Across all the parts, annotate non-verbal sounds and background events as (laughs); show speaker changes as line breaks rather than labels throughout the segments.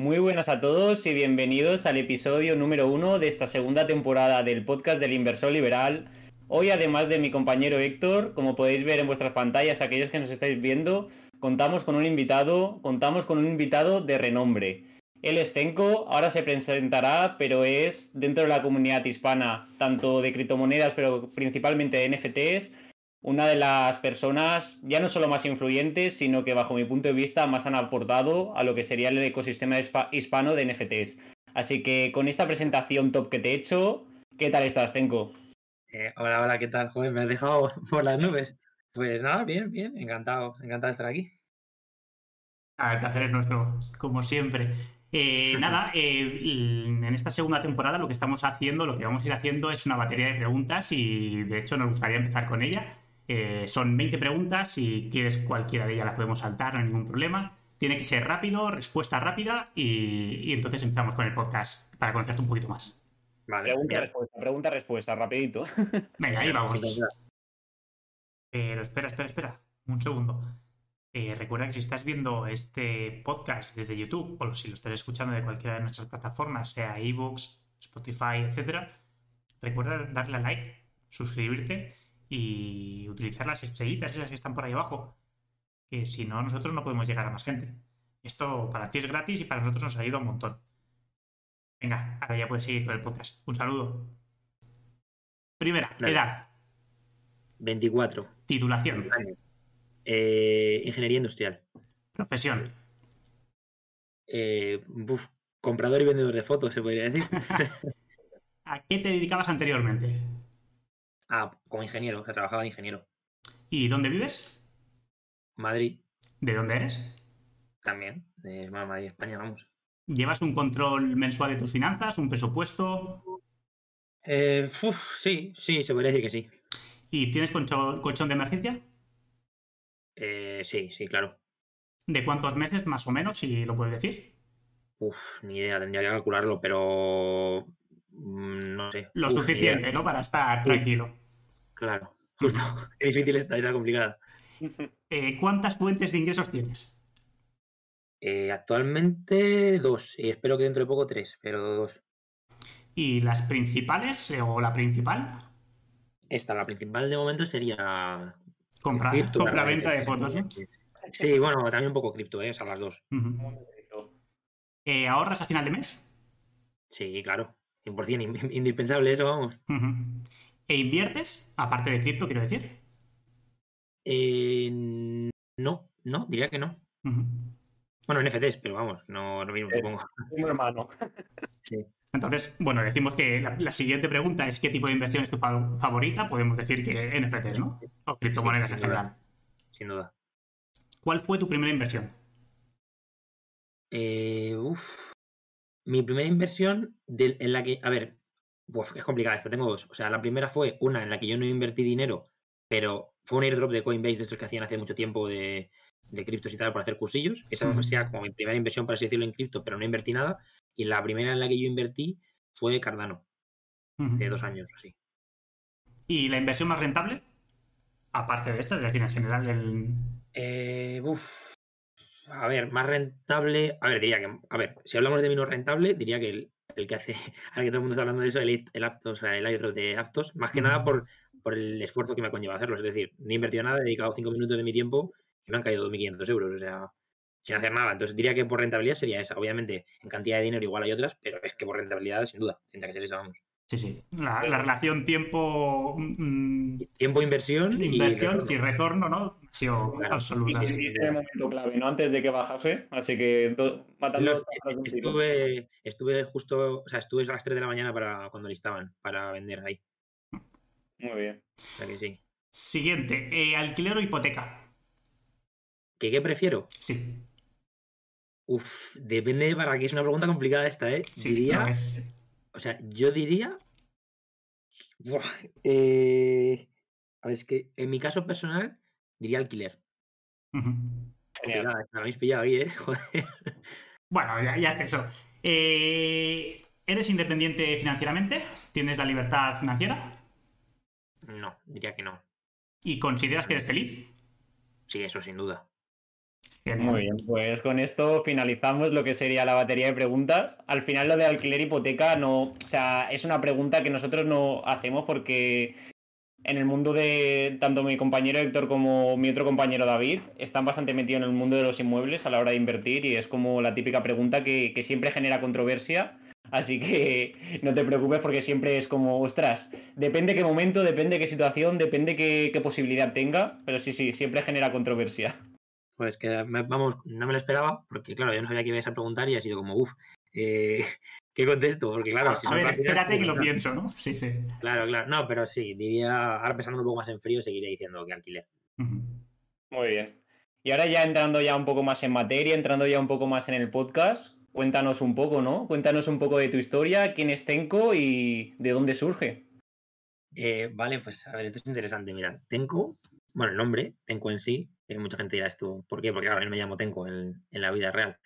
Muy buenas a todos y bienvenidos al episodio número uno de esta segunda temporada del podcast del Inversor Liberal. Hoy, además de mi compañero Héctor, como podéis ver en vuestras pantallas, aquellos que nos estáis viendo, contamos con un invitado, contamos con un invitado de renombre. Él es Tenko, ahora se presentará, pero es dentro de la comunidad hispana, tanto de criptomonedas, pero principalmente de NFTs, una de las personas ya no solo más influyentes, sino que bajo mi punto de vista más han aportado a lo que sería el ecosistema hispano de NFTs. Así que con esta presentación top que te he hecho, ¿qué tal estás, Tenko?
Eh, hola, hola, ¿qué tal? Joder, me has dejado (laughs) por las nubes. Pues nada, bien, bien, encantado, encantado de estar aquí.
Ah, el placer es nuestro, como siempre. Eh, (laughs) nada, eh, en esta segunda temporada lo que estamos haciendo, lo que vamos a ir haciendo es una batería de preguntas y de hecho nos gustaría empezar con ella. Eh, son 20 preguntas, si quieres cualquiera de ellas las podemos saltar, no hay ningún problema. Tiene que ser rápido, respuesta rápida y, entonces empezamos con el podcast para conocerte un poquito más.
Vale, pregunta-respuesta, pregunta-respuesta, rapidito. (laughs)
Venga, ahí vamos. Pero espera, espera, espera, un segundo. Eh, recuerda que si estás viendo este podcast desde YouTube o si lo estás escuchando de cualquiera de nuestras plataformas, sea ebooks, Spotify, etc., recuerda darle a like, suscribirte y utilizar las estrellitas esas que están por ahí abajo, que si no, nosotros no podemos llegar a más gente. Esto para ti es gratis y para nosotros nos ha ido un montón. Venga, ahora ya puedes seguir con el podcast. Un saludo. Primera, edad.
24.
Titulación.
Eh, ingeniería industrial.
Profesión.
Eh, comprador y vendedor de fotos, se podría decir. (laughs)
¿A qué te dedicabas anteriormente?
Ah, como ingeniero, que trabajaba de ingeniero.
¿Y dónde vives?
Madrid.
¿De dónde eres?
También, de Madrid, España, vamos.
¿Llevas un control mensual de tus finanzas, un presupuesto?
Eh, sí, sí, se podría decir que sí.
¿Y tienes colchón de emergencia?
Eh, sí, sí, claro.
¿De cuántos meses más o menos, si lo puedes decir?
Uf, ni idea, tendría que calcularlo, pero mm, no sé.
Lo suficiente, ¿no? Para estar tranquilo.
Claro, justo. (laughs) Es difícil esta, es complicada. (laughs)
Eh, ¿Cuántas fuentes de ingresos tienes?
Eh, actualmente dos, y espero que dentro de poco tres, pero dos.
¿Y las principales o la principal?
Esta, la principal de momento sería
Compra, compra-venta de fotos,
Sí, bueno, también un poco cripto, ¿eh? O sea, las dos.
Eh, ¿Ahorras a final de mes?
Sí, claro. 100% (laughs) indispensable eso, vamos.
¿E inviertes? Aparte de cripto, quiero decir.
Eh, no, no, diría que no. Bueno, NFTs, pero vamos, no lo mismo,
eh, supongo. Un hermano. (laughs)
sí.
Entonces, bueno, decimos que la, siguiente pregunta es ¿qué tipo de inversión es tu favorita? Podemos decir que NFTs, ¿no? O criptomonedas en general.
Sin duda.
¿Cuál fue tu primera inversión?
Eh, uf. Mi primera inversión en la que, a ver, es complicada esta, tengo dos. O sea, la primera fue una en la que yo no invertí dinero, pero fue un airdrop de Coinbase de estos que hacían hace mucho tiempo de, de criptos y tal para hacer cursillos. Esa fue como mi primera inversión, para así decirlo, en cripto, pero no invertí nada. Y la primera en la que yo invertí fue Cardano, de dos años así.
¿Y la inversión más rentable? Aparte de esta, es decir, en general, el.
Eh, a ver, más rentable. A ver, diría que. A ver, si hablamos de menos rentable, diría que el, que hace. (laughs) Ahora que todo el mundo está hablando de eso, el, el Aptos, el airdrop de Aptos, más que nada por, por el esfuerzo que me conlleva hacerlo. Es decir, no he invertido nada, he dedicado cinco minutos de mi tiempo y me han caído 2.500 euros. O sea, sin hacer nada. Entonces diría que por rentabilidad sería esa. Obviamente, en cantidad de dinero igual hay otras, pero es que por rentabilidad, sin duda, tendría que ser esa, vamos.
Sí, sí. La, relación tiempo.
Mm, tiempo, inversión.
Inversión, sin retorno, ¿no? Ha sido absoluta.
Y el momento clave, ¿no? Antes de que bajase. Así que matando.
estuve, estuve justo. O sea, estuve a las 3 de la mañana para cuando listaban, para vender ahí.
Muy bien.
O sea que sí.
Siguiente. Eh, ¿Alquiler o hipoteca?
¿Qué, ¿Qué prefiero?
Sí.
Uf, depende para qué es una pregunta complicada esta, ¿eh?
Sí, diría.
O sea, yo diría. Eh, a ver, es que en mi caso personal diría alquiler. me habéis pillado ahí, ¿eh? (laughs) Joder.
Bueno, ya, ya es eso. Eh, ¿Eres independiente financieramente? ¿Tienes la libertad financiera?
No, diría que no.
¿Y consideras que eres feliz?
Sí, eso sin duda.
Muy bien, pues con esto finalizamos lo que sería la batería de preguntas. Al final lo de alquiler hipoteca no, o sea, es una pregunta que nosotros no hacemos porque en el mundo de tanto mi compañero Héctor como mi otro compañero David están bastante metidos en el mundo de los inmuebles a la hora de invertir y es como la típica pregunta que, siempre genera controversia. Así que (laughs) no te preocupes porque siempre es como, ostras, depende qué momento, depende qué situación, depende qué, qué posibilidad tenga, pero sí, sí, siempre genera controversia.
Pues que, vamos, no me lo esperaba, porque claro, yo no sabía que ibas a preguntar y ha sido como, uff, eh, (laughs) ¿qué contesto? Porque claro,
si a ver, espérate que lo pienso, ¿no? Sí, sí.
Claro, claro, no, pero sí, diría, ahora pensando un poco más en frío, seguiré diciendo que alquiler.
Muy bien. Y ahora ya entrando ya un poco más en materia, entrando ya un poco más en el podcast, cuéntanos un poco, ¿no? Cuéntanos un poco de tu historia, quién es Tenko y de dónde surge.
Eh, vale, pues a ver, esto es interesante. Mira, Tenko, bueno, el nombre, Tenko en sí, mucha gente dirá esto, ¿por qué? Porque ahora me llamo Tenko en, la vida real.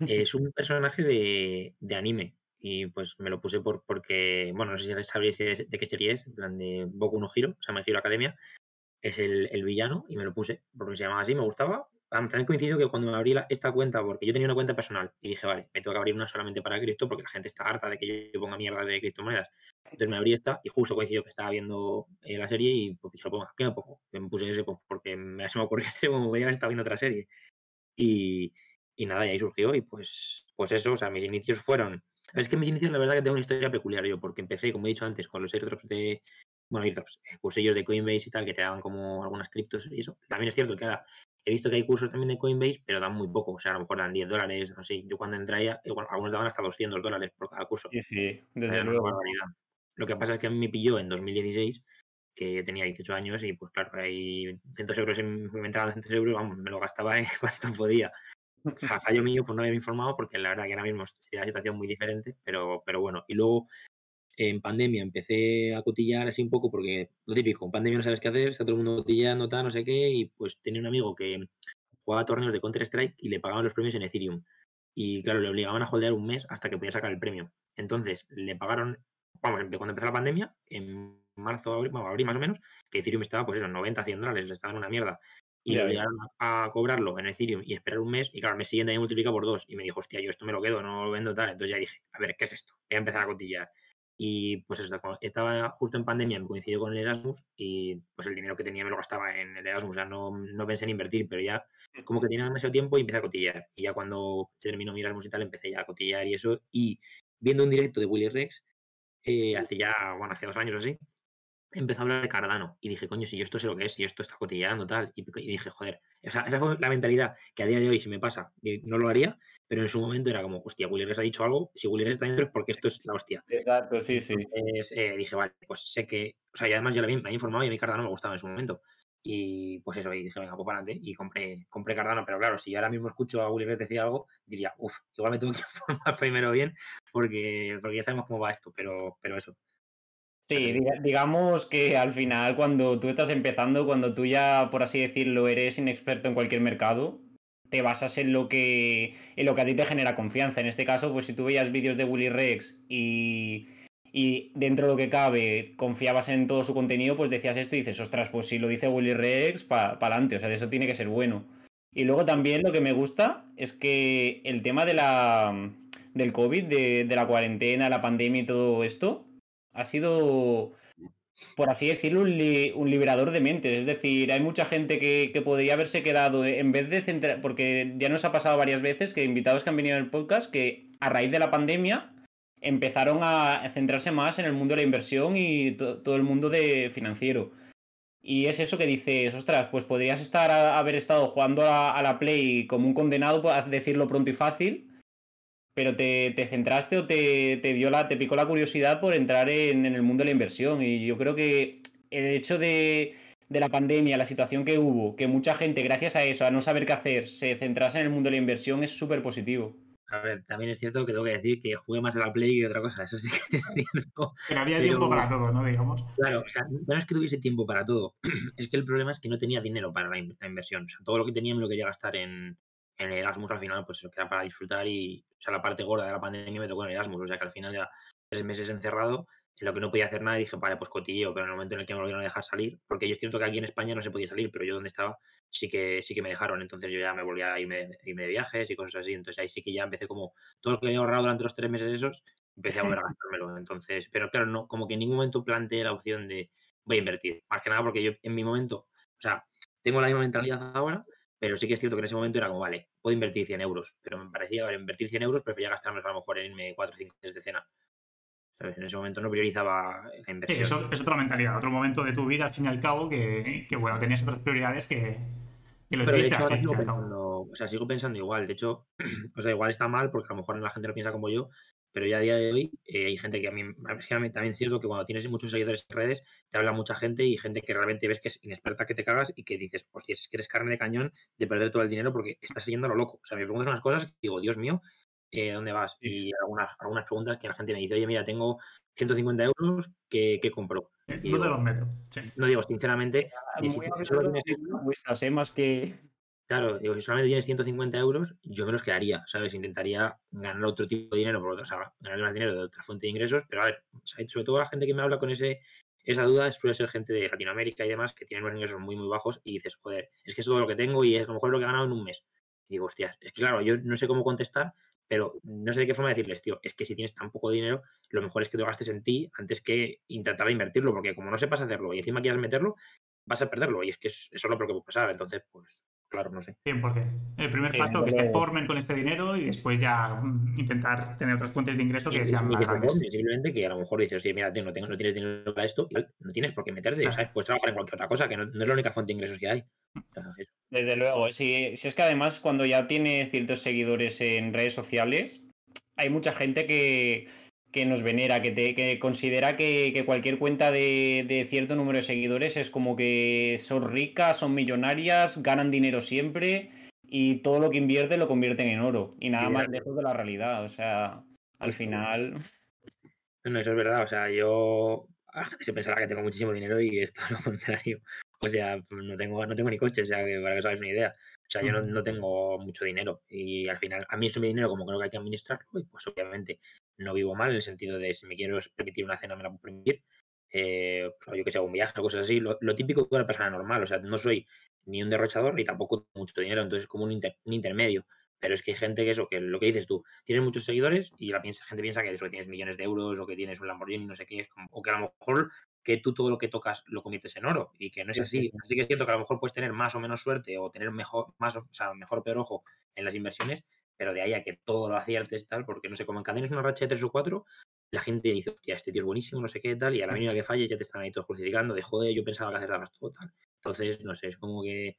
Es un personaje de, anime y pues me lo puse por, porque, bueno, no sé si sabréis de qué serie es, en plan de Boku no Hiro, o sea, me Hiro Academia, es el, villano y me lo puse porque se llamaba así, me gustaba. También coincidió que cuando me abrí esta cuenta, porque yo tenía una cuenta personal y dije, vale, me tengo que abrir una solamente para cripto porque la gente está harta de que yo ponga mierda de criptomonedas. Entonces me abrí esta y justo coincidió que estaba viendo eh, la serie y pues dije, pues, ¿qué me pongo? Me puse ese pues, porque me, se me ocurrió (laughs) ese que estaba viendo otra serie. Y, y nada, y ahí surgió y pues, pues eso, o sea, mis inicios fueron... Es que mis inicios la verdad que tengo una historia peculiar yo, porque empecé, como he dicho antes, con los airdrops de... Bueno, airdrops, eh, cursillos de Coinbase y tal, que te daban como algunas criptos y eso. También es cierto que ahora he visto que hay cursos también de Coinbase, pero dan muy poco, o sea, a lo mejor dan 10 dólares, así. Yo cuando entré, igual, algunos daban hasta 200 dólares por cada curso.
Sí, sí, desde luego.
Lo que pasa es que a mí me pilló en 2016, que tenía 18 años y pues claro, hay 100 euros, en, me entraban 100 euros, vamos, me lo gastaba (laughs) en cuanto podía. O sea, (laughs) mío pues no había informado porque la verdad que ahora mismo sería la situación muy diferente, pero, pero bueno. Y luego en pandemia empecé a cotillar así un poco porque lo típico, en pandemia no sabes qué hacer, está todo el mundo cotillando, tal, no sé qué, y pues tenía un amigo que jugaba torneos de Counter-Strike y le pagaban los premios en Ethereum. Y claro, le obligaban a holdear un mes hasta que podía sacar el premio. Entonces, le pagaron vamos, cuando empezó la pandemia, en marzo, abril, abril más o menos, que Ethereum estaba, pues eso, 90, 100 dólares, estaba en una mierda. Y le obligaron a, cobrarlo en Ethereum y esperar un mes. Y claro, el mes siguiente me multiplica por dos. Y me dijo, hostia, yo esto me lo quedo, no lo vendo tal. Entonces ya dije, a ver, ¿qué es esto? Voy a empezar a cotillar. Y pues eso, estaba justo en pandemia, me coincidió con el Erasmus y pues el dinero que tenía me lo gastaba en el Erasmus. O sea, no, no pensé en invertir, pero ya como que tenía demasiado tiempo y empecé a cotillar. Y ya cuando se terminó mi Erasmus y tal, empecé ya a cotillar y eso. Y viendo un directo de Willy Rex, eh, hace ya, bueno, hace dos años o así, empezó a hablar de Cardano. Y dije, coño, si yo esto sé lo que es, si esto está cotillando, tal. Y, dije, joder, o sea, esa fue la mentalidad que a día de hoy, si me pasa, no lo haría, pero en su momento era como, hostia, Willy ha dicho algo, si Willy está dentro es porque esto es la hostia.
Exacto, sí, sí.
Eh, dije, vale, pues sé que, o sea, y además ya me había informado y a mí Cardano me gustaba en su momento. Y pues eso, y dije, venga, pues para adelante. Y compré, compré Cardano. Pero claro, si yo ahora mismo escucho a Willy decir algo, diría, uff, igual me tengo que (laughs) informar primero bien, porque, porque ya sabemos cómo va esto, pero, pero eso.
Sí, digamos que al final, cuando tú estás empezando, cuando tú ya, por así decirlo, eres inexperto en cualquier mercado, te basas en lo que, en lo que a ti te genera confianza. En este caso, pues si tú veías vídeos de Willy Rex y y dentro de lo que cabe confiabas en todo su contenido, pues decías esto y dices, ostras, pues si lo dice Willy Rex, para adelante, o sea, eso tiene que ser bueno. Y luego también lo que me gusta es que el tema de la, del COVID, de, la cuarentena, la pandemia y todo esto, ha sido, por así decirlo, un, liberador de mentes. Es decir, hay mucha gente que, que, podría haberse quedado, en vez de centrar, porque ya nos ha pasado varias veces que invitados que han venido en el podcast, que a raíz de la pandemia empezaron a centrarse más en el mundo de la inversión y todo el mundo de financiero. Y es eso que dices, ostras, pues podrías estar haber estado jugando a, la Play como un condenado, por decirlo pronto y fácil, pero te, centraste o te, dio la, te picó la curiosidad por entrar en, el mundo de la inversión. Y yo creo que el hecho de, de la pandemia, la situación que hubo, que mucha gente, gracias a eso, a no saber qué hacer, se centrase en el mundo de la inversión, es súper positivo.
A ver, también es cierto que tengo que decir que jugué más a la Play que otra cosa, eso sí que es cierto.
Pero había tiempo para todo, ¿no? Digamos.
Claro, o sea, no es que tuviese tiempo para todo, (clears throat) es que el problema es que no tenía dinero para la, inversión. O sea, todo lo que tenía me lo quería gastar en, en Erasmus al final, pues eso, que era para disfrutar y, o sea, la parte gorda de la pandemia me tocó en Erasmus, o sea, que al final ya tres meses encerrado en lo que no podía hacer nada, dije, vale, pues cotilleo, pero en el momento en el que me volvieron a dejar salir, porque yo es cierto que aquí en España no se podía salir, pero yo donde estaba sí que sí que me dejaron, entonces yo ya me volví a irme, irme de viajes y cosas así, entonces ahí sí que ya empecé como todo lo que había ahorrado durante los tres meses esos, empecé a volver a (laughs) gastármelo, entonces, pero claro, no, como que en ningún momento planteé la opción de voy a invertir, más que nada porque yo en mi momento, o sea, tengo la misma mentalidad ahora, pero sí que es cierto que en ese momento era como, vale, puedo invertir 100 euros, pero me parecía, ver, invertir 100 euros prefería gastarme a lo mejor en irme 4 o 5 días de cena. En ese momento no priorizaba la inversión.
eso es otra mentalidad, otro momento de tu vida, al fin y al cabo, que, bueno, tenías otras prioridades que,
lo Pero de hecho, sigo pensando, o sea, sigo pensando igual. De hecho, (clears throat) o sea, igual está mal porque a lo mejor la gente lo piensa como yo, pero ya a día de hoy eh, hay gente que a mí, es que a mí también es cierto que cuando tienes muchos seguidores en redes, te habla mucha gente y gente que realmente ves que es inexperta que te cagas y que dices, hostia, es que eres carne de cañón de perder todo el dinero porque estás siguiendo lo loco. O sea, me preguntas unas cosas que digo, Dios mío, eh, ¿dónde vas? Y algunas, algunas preguntas que la gente me dice, oye, mira, tengo 150 euros que, que compro.
Eh, no los metros.
No digo, sinceramente,
si más que...
Claro, digo, si solamente tienes 150 euros, yo me los quedaría, ¿sabes? Intentaría ganar otro tipo de dinero, por o sea, ganar más dinero de otra fuente de ingresos, pero a ver, sobre todo la gente que me habla con ese esa duda suele ser gente de Latinoamérica y demás que tienen unos ingresos muy, muy bajos y dices, joder, es que es todo lo que tengo y es lo mejor lo que he ganado en un mes. Y digo, hostias, es que claro, yo no sé cómo contestar pero no sé de qué forma decirles, tío, es que si tienes tan poco dinero, lo mejor es que te gastes en ti antes que intentar invertirlo, porque como no sepas hacerlo y encima quieras meterlo, vas a perderlo y es que eso es lo que puede pasar. Entonces, pues, claro, no sé.
100%. El primer paso, que se formen con este dinero y después ya mm, intentar tener otras fuentes de ingreso que sean más grandes.
Simplemente que a lo mejor dices, oye, mira, tío, no, tengo, no tienes dinero para esto, no tienes por qué meterte, ¿sabes? Puedes trabajar en cualquier otra cosa, que no, es la única fuente de ingresos que hay.
Desde luego, si, si es que además cuando ya tienes ciertos seguidores en redes sociales, hay mucha gente que, que nos venera, que, te, que considera que, que cualquier cuenta de, de, cierto número de seguidores es como que son ricas, son millonarias, ganan dinero siempre y todo lo que invierten lo convierten en oro. Y nada más lejos de la realidad. O sea, al final.
No, eso es verdad. O sea, yo. La gente se pensará que tengo muchísimo dinero y es todo lo (laughs) contrario. O sea, no tengo, no tengo ni coche, o sea, que para que os hagáis una idea. O sea, yo no, no, tengo mucho dinero y al final, a mí eso mi dinero, como creo que hay que administrarlo, pues obviamente no vivo mal en el sentido de si me quiero permitir una cena, me la puedo permitir. Eh, pues, yo que sé, un viaje o cosas así, lo, típico de una persona normal. O sea, no soy ni un derrochador ni tampoco mucho dinero, entonces es como un, un intermedio. Pero es que hay gente que eso, que lo que dices tú, tienes muchos seguidores y la gente piensa que eso, que tienes millones de euros o que tienes un Lamborghini, no sé qué, o que a lo mejor que tú todo lo que tocas lo conviertes en oro y que no es así. Así que es cierto que a lo mejor puedes tener más o menos suerte o tener mejor, más, o sea, mejor o peor ojo en las inversiones, pero de ahí a que todo lo aciertes tal, porque no sé, como encadenes una racha de tres o cuatro, la gente dice, hostia, este tío es buenísimo, no sé qué, tal, y a la mínima que falles ya te están ahí todos crucificando, de joder, yo pensaba que acertabas todo, tal. Entonces, no sé, es como que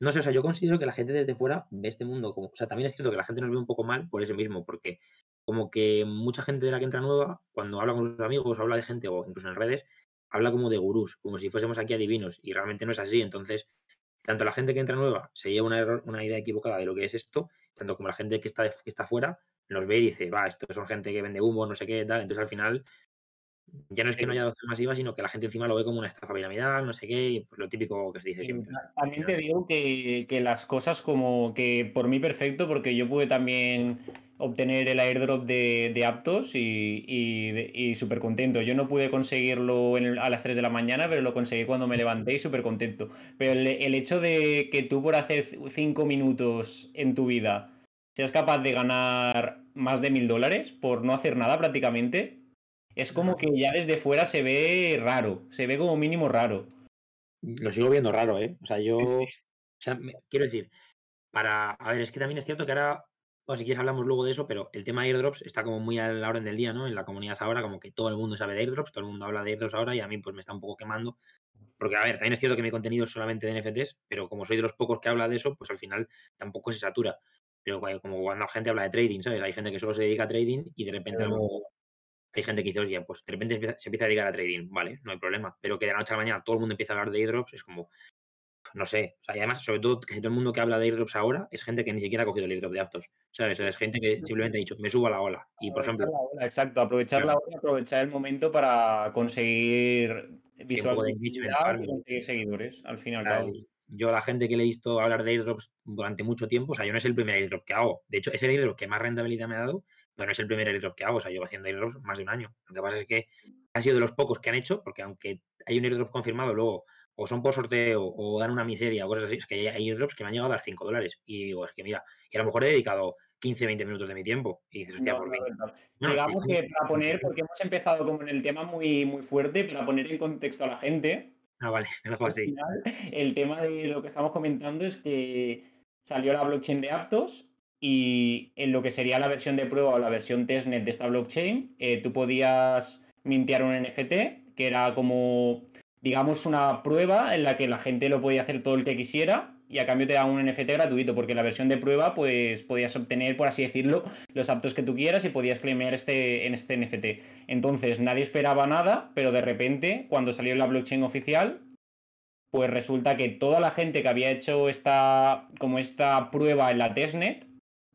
no sé, o sea, yo considero que la gente desde fuera ve este mundo como. O sea, también es cierto que la gente nos ve un poco mal por eso mismo, porque como que mucha gente de la que entra nueva, cuando habla con los amigos, habla de gente o incluso en redes, habla como de gurús, como si fuésemos aquí adivinos, y realmente no es así. Entonces, tanto la gente que entra nueva se lleva una, una idea equivocada de lo que es esto, tanto como la gente que está, que está fuera nos ve y dice, va, esto son gente que vende humo, no sé qué, tal. Entonces, al final, ya no es que no haya adopción masiva, sino que la gente encima lo ve como una estafa piramidal, no sé qué, pues lo típico que se dice siempre.
También te digo que, las cosas como que por mí perfecto, porque yo pude también obtener el airdrop de, Aptos y, y, súper contento. Yo no pude conseguirlo a las 3 de la mañana, pero lo conseguí cuando me levanté y súper contento. Pero el, el, hecho de que tú por hacer 5 minutos en tu vida seas capaz de ganar más de mil dólares por no hacer nada prácticamente, es como que ya desde fuera se ve raro, se ve como mínimo raro.
Lo sigo viendo raro, ¿eh? O sea, yo. O sea, quiero decir, para. A ver, es que también es cierto que ahora. Bueno, si quieres hablamos luego de eso, pero el tema de airdrops está como muy a la orden del día, ¿no? En la comunidad ahora, como que todo el mundo sabe de airdrops, todo el mundo habla de airdrops ahora y a mí pues me está un poco quemando. Porque, a ver, también es cierto que mi contenido es solamente de NFTs, pero como soy de los pocos que habla de eso, pues al final tampoco se satura. Pero como cuando la gente habla de trading, ¿sabes? Hay gente que solo se dedica a trading y de repente mejor hay gente que dice, oye, pues de repente se empieza a dedicar a trading, vale, no hay problema. Pero que de la noche a la mañana todo el mundo empieza a hablar de airdrops, es como, no sé. O sea, y además, sobre todo, que todo el mundo que habla de airdrops ahora es gente que ni siquiera ha cogido el airdrop de Aptos. ¿Sabes? Es gente que simplemente ha dicho, me subo a la ola. Y por ejemplo.
exacto, aprovechar la ola, aprovechar el momento para conseguir visualizar y conseguir seguidores, al final.
Yo, la gente que le he visto hablar de airdrops durante mucho tiempo, o sea, yo no es el primer airdrop que hago. De hecho, es el airdrop que más rentabilidad me ha dado no es el primer airdrop que hago, o sea, llevo haciendo airdrops más de un año. Lo que pasa es que ha sido de los pocos que han hecho, porque aunque hay un airdrop confirmado, luego o son por sorteo o dan una miseria o cosas así, es que hay airdrops que me han llegado a dar 5 dólares. Y digo, es que mira, y a lo mejor he dedicado 15, 20 minutos de mi tiempo. Y dices, hostia, por mí.
Digamos que para poner, porque hemos empezado como en el tema muy, muy fuerte, para poner en contexto a la gente.
Ah, vale, (laughs) me dejo así.
el tema de lo que estamos comentando es que salió la blockchain de Aptos y en lo que sería la versión de prueba o la versión testnet de esta blockchain, eh, tú podías mintear un NFT, que era como, digamos, una prueba en la que la gente lo podía hacer todo el que quisiera y a cambio te daban un NFT gratuito, porque la versión de prueba, pues podías obtener, por así decirlo, los aptos que tú quieras y podías claimear este, en este NFT. Entonces nadie esperaba nada, pero de repente, cuando salió la blockchain oficial, pues resulta que toda la gente que había hecho esta, como esta prueba en la testnet,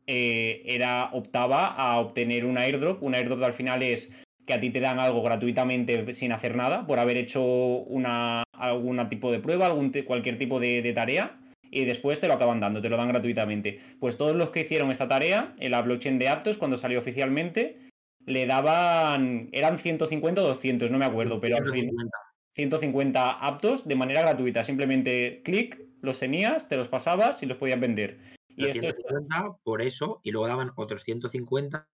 eh, era, optaba a obtener un airdrop. Un airdrop al final es que a ti te dan algo gratuitamente sin hacer nada, por haber hecho una, algún tipo de prueba, algún cualquier tipo de, tarea, y después te lo acaban dando, te lo dan gratuitamente. Pues todos los que hicieron esta tarea en la blockchain de Aptos, cuando salió oficialmente, le daban, eran 150 o 200, no me acuerdo, pero 150. 150 aptos de manera gratuita. Simplemente clic, los tenías, te los pasabas y los podías vender.
Y 150 por eso, y luego daban otros 150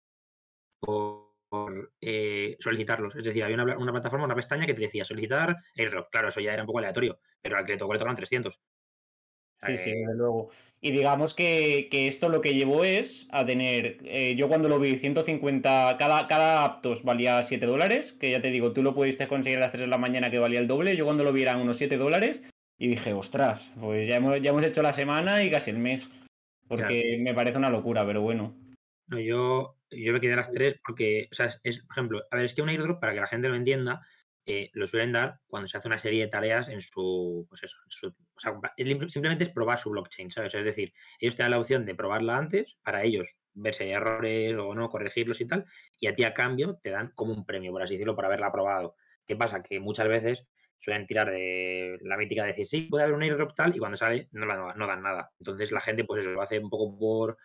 por, eh, solicitarlos. Es decir, había una, plataforma, una pestaña que te decía solicitar airdrop. Claro, eso ya era un poco aleatorio, pero al que le tocó le tocaban 300.
Sí, sí, desde luego. Y digamos que, esto lo que llevó es a tener, eh, yo cuando lo vi, 150, cada, cada Aptos valía 7 dólares, que ya te digo, tú lo pudiste conseguir a las 3 de la mañana que valía el doble, yo cuando lo vi eran unos 7 dólares y dije, ostras, pues ya hemos, ya hemos hecho la semana y casi el mes. Porque me parece una locura, pero bueno.
No, yo, yo me quedé a las tres porque, o sea, es, por ejemplo, a ver, es que un airdrop, para que la gente lo entienda, eh, lo suelen dar cuando se hace una serie de tareas en su, pues eso, o sea, simplemente es probar su blockchain, ¿sabes? Es decir, ellos te dan la opción de probarla antes, para ellos ver si hay errores o no, corregirlos y tal, y a ti a cambio te dan como un premio, por así decirlo, por haberla probado. ¿Qué pasa? Que muchas veces suelen tirar de la mítica de decir, sí, puede haber un airdrop tal, y cuando sale no, no dan nada. Entonces la gente, pues eso, lo hace un poco por,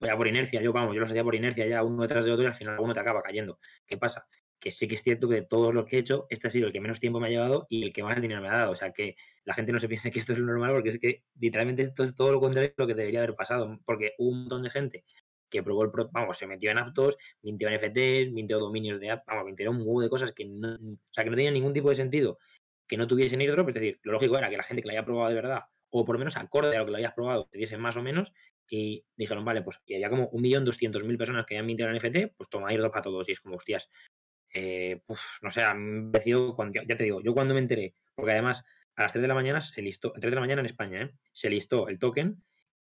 ya por inercia. Yo, vamos, yo lo hacía por inercia ya uno detrás de otro y al final uno te acaba cayendo. ¿Qué pasa? Que sí que es cierto que de todos los que he hecho, este ha sido el que menos tiempo me ha llevado y el que más dinero me ha dado. O sea, que la gente no se piense que esto es lo normal porque es que literalmente esto es todo lo contrario de lo que debería haber pasado. Porque hubo un montón de gente que probó el vamos, se metió en aptos, mintió NFTs, mintió dominios de app, vamos, mintió un huevo de cosas que no, o sea, que no tenían ningún tipo de sentido que no tuviesen airdrop, es decir, lo lógico era que la gente que la haya probado de verdad, o por lo menos acorde a lo que lo hayas probado, te diesen más o menos, y dijeron, vale, pues, y había como 1.200.000 personas que habían mintido en NFT, pues toma airdrop a todos, y es como, hostias, eh, no sé, me cuando, ya te digo, yo cuando me enteré, porque además a las 3 de la mañana se listó, 3 de la mañana en España, ¿eh? se listó el token,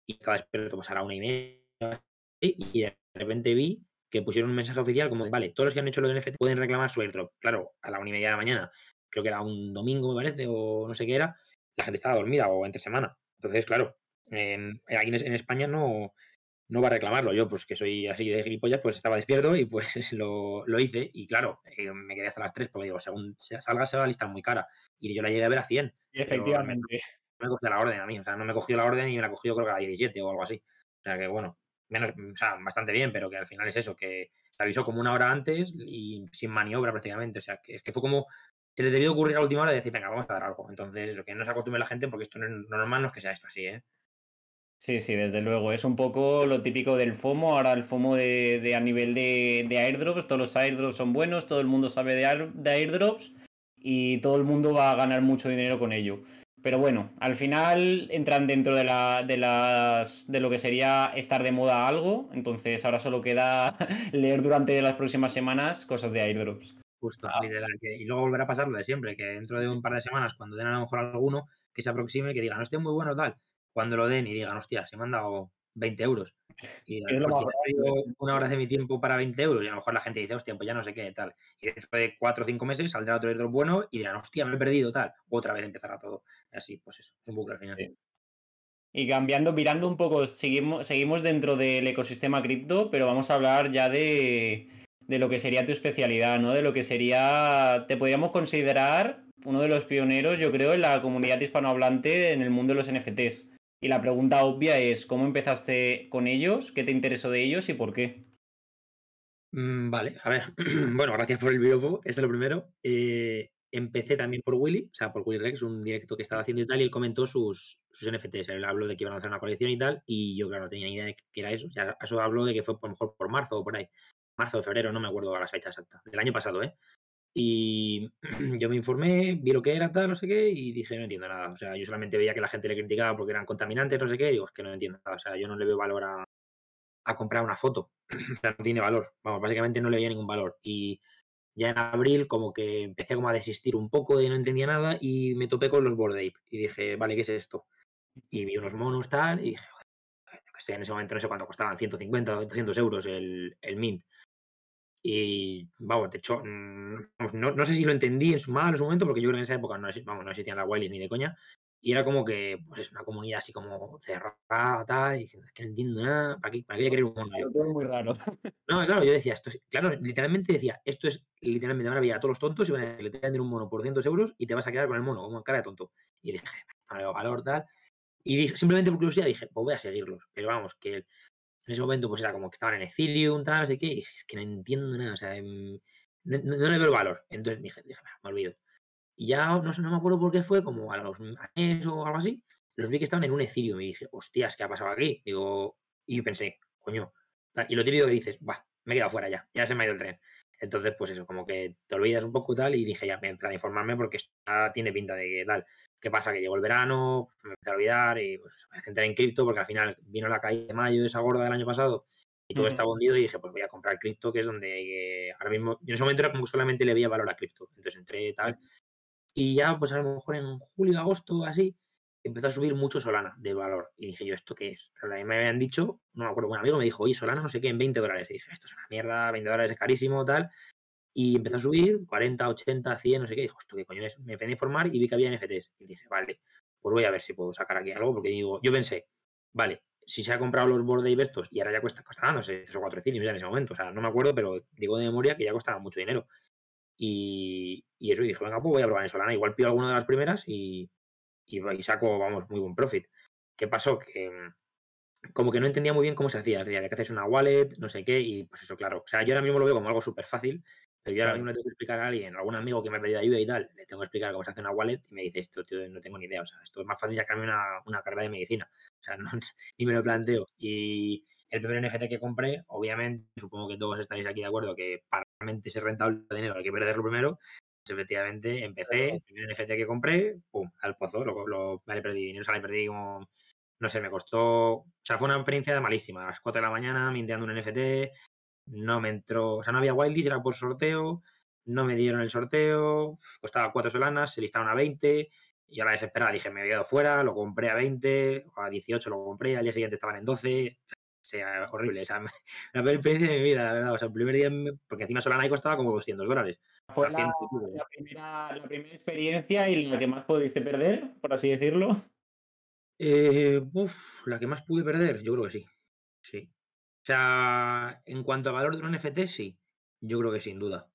y estaba esperando pues a la una y media, y de repente vi que pusieron un mensaje oficial como vale, todos los que han hecho lo de NFT pueden reclamar su airdrop. Claro, a la una y media de la mañana creo que era un domingo, me parece, o no sé qué era, la gente estaba dormida o entre semana. Entonces, claro, en, aquí en, España no, no va a reclamarlo. Yo, pues que soy así de gilipollas, pues estaba despierto y pues (laughs) lo, lo hice. Y claro, eh, me quedé hasta las 3 porque digo, según salga se va a listar muy cara. Y yo la llegué a ver a 100.
efectivamente.
No me cogió la orden a mí, o sea, no me cogió la orden y me la cogió creo que a 17 o algo así. O sea que bueno, menos, o sea, bastante bien, pero que al final es eso, que se avisó como una hora antes y sin maniobra prácticamente. O sea, que es que fue como se le debió ocurrir a última hora de decir, venga, vamos a dar algo. Entonces, eso, que no se acostumbre la gente porque esto no es normal, no es que sea esto así, ¿eh?
Sí, sí, desde luego. Es un poco lo típico del FOMO. Ahora el FOMO de, a nivel de, airdrops, todos los airdrops son buenos, todo el mundo sabe de, de airdrops y todo el mundo va a ganar mucho dinero con ello. Pero bueno, al final entran dentro de, la, de, las, de lo que sería estar de moda algo. Entonces ahora solo queda (laughs) leer durante las próximas semanas cosas de airdrops.
Justo, ah. y luego volverá a pasar lo de siempre, que dentro de un par de semanas, cuando den a lo mejor alguno que se aproxime y que diga, no esté muy bueno tal, cuando lo den y digan, hostia, se me han dado 20 euros. Y digan, una hora de mi tiempo para 20 euros y a lo mejor la gente dice, hostia, pues ya no sé qué, tal. Y dentro de 4 o 5 meses saldrá otro airdrop bueno y dirán, hostia, me he perdido, tal. Otra vez empezará todo. Así, pues eso, es un bucle al final.
Y cambiando, mirando un poco, seguimos, seguimos dentro del ecosistema cripto, pero vamos a hablar ya de, de lo que sería tu especialidad, ¿no? De lo que sería, te podríamos considerar uno de los pioneros, yo creo, en la comunidad hispanohablante en el mundo de los NFTs. Y la pregunta obvia es, ¿cómo empezaste con ellos? ¿Qué te interesó de ellos y por qué?
Mm, vale, a ver. (clears throat) bueno, gracias por el este es lo primero. Eh, empecé también por Willy, o sea, por Willy Rex, un directo que estaba haciendo y tal, y él comentó sus, sus NFTs. Él habló de que iban a hacer una colección y tal, y yo, claro, no tenía ni idea de qué era eso. O sea, eso habló de que fue por mejor por marzo o por ahí. Marzo o febrero, no me acuerdo la fecha exacta. Del año pasado, ¿eh? Y (clears throat) yo me informé, vi lo que era tal, no sé qué, y dije, no entiendo nada. O sea, yo solamente veía que la gente le criticaba porque eran contaminantes, no sé qué, y digo, es que no entiendo nada. O sea, yo no le veo valor a, a comprar una foto. (clears throat) o sea, no tiene valor. Vamos, básicamente no le veía ningún valor. Y ya en abril como que empecé como a desistir un poco y no entendía nada y me topé con los Bored Ape y dije, vale, ¿qué es esto? Y vi unos monos tal y dije, sé, en ese momento no sé cuánto costaban, 150 o 200 euros el, el mint. Y vamos, de hecho, mm, no, no, sé si lo entendí en su, mal en su momento, porque yo creo que en esa época no, vamos, no existían las wildlife ni de coña, y era como que, pues es una comunidad así como cerrada, tal, y diciendo, es que no entiendo nada, ¿para qué, para qué querer un mono?
Todo muy raro. (laughs)
No, claro, yo decía, esto es, claro, literalmente decía, esto es, literalmente, van a pillar a todos los tontos y van a, le te vender un mono por 200 euros y te vas a quedar con el mono, como cara de tonto. Y dije, no le valor, tal. Y dije, simplemente por curiosidad dije, pues voy a seguirlos. Pero vamos, que en ese momento pues era como que estaban en Ethereum, tal, así que, y es que no entiendo nada, o sea, em, no, no, no le veo el valor. Entonces dije, dije, me olvido. Y ya no sé, no me acuerdo por qué fue, como a los meses o algo así, los vi que estaban en un Ethereum y dije, hostias, ¿qué ha pasado aquí? Digo, y pensé, coño. Y lo típico que dices, va, me he quedado fuera ya, ya se me ha ido el tren. Entonces, pues eso, como que te olvidas un poco y tal, y dije, ya, me a informarme porque esto tiene pinta de que tal. ¿Qué pasa? Que llegó el verano, me empecé a olvidar y pues me centré en cripto porque al final vino la caída de mayo, esa gorda del año pasado, y todo estaba hundido y dije, pues voy a comprar cripto, que es donde ahora mismo, en ese momento era como que solamente le veía valor a cripto. Entonces entré tal, y ya, pues a lo mejor en julio, agosto, así, empezó a subir mucho Solana de valor. Y dije yo, ¿esto qué es? Claro, me habían dicho, no me acuerdo, un amigo me dijo, oye, Solana no sé qué, en 20 dólares. Y dije, esto es una mierda, 20 dólares es carísimo, tal. Y empezó a subir 40, 80, 100, no sé qué. Dijo, ¿esto qué coño es? Me empecé a informar y vi que había NFTs. Y dije, vale, pues voy a ver si puedo sacar aquí algo, porque digo, yo pensé, vale, si se ha comprado los Bored Ape estos y ahora ya cuesta, costaba, no sé, 3 o 4 céntimos ya en ese momento. O sea, no me acuerdo, pero digo de memoria que ya costaba mucho dinero. Y, y, eso, y dije, venga, pues voy a probar en Solana. Igual pido alguna de las primeras y, y, saco, vamos, muy buen profit. ¿Qué pasó? Que mm, como que no entendía muy bien cómo se hacía. Había que hacer una wallet, no sé qué, y pues eso, claro. O sea, yo ahora mismo lo veo como algo súper fácil, pero yo ahora mismo le tengo que explicar a alguien, a algún amigo que me ha pedido ayuda y tal, le tengo que explicar cómo se hace una wallet y me dice, esto, tío, no tengo ni idea. O sea, esto es más fácil sacarme una, una carrera de medicina. O sea, (laughs) no, ni me lo planteo. Y el primer NFT que compré, obviamente, supongo que todos estaréis aquí de acuerdo que para realmente ser rentable el dinero hay que perderlo primero. Efectivamente empecé, el primer NFT que compré, pum, al pozo, lo, lo vale, perdí dinero, o sea, le perdí como, no sé, me costó, o sea, fue una experiencia malísima. A las 4 de la mañana minteando un NFT, no me entró, o sea, no había Wildies, era por sorteo, no me dieron el sorteo, costaba 4 solanas, se listaron a 20, y a la desesperada dije, me había ido fuera, lo compré a 20, o a 18 lo compré, al día siguiente estaban en 12, sea horrible. O sea, (laughs) la peor experiencia de mi vida, la verdad. O sea, el primer día, porque encima Solana costaba como 200 dólares.
Fue la, la, primera, la, primera, experiencia y la que más pudiste perder, por así decirlo.
Eh, uf, la que más pude perder, yo creo que sí. Sí. O sea, en cuanto a valor de un NFT, sí. Yo creo que sin duda.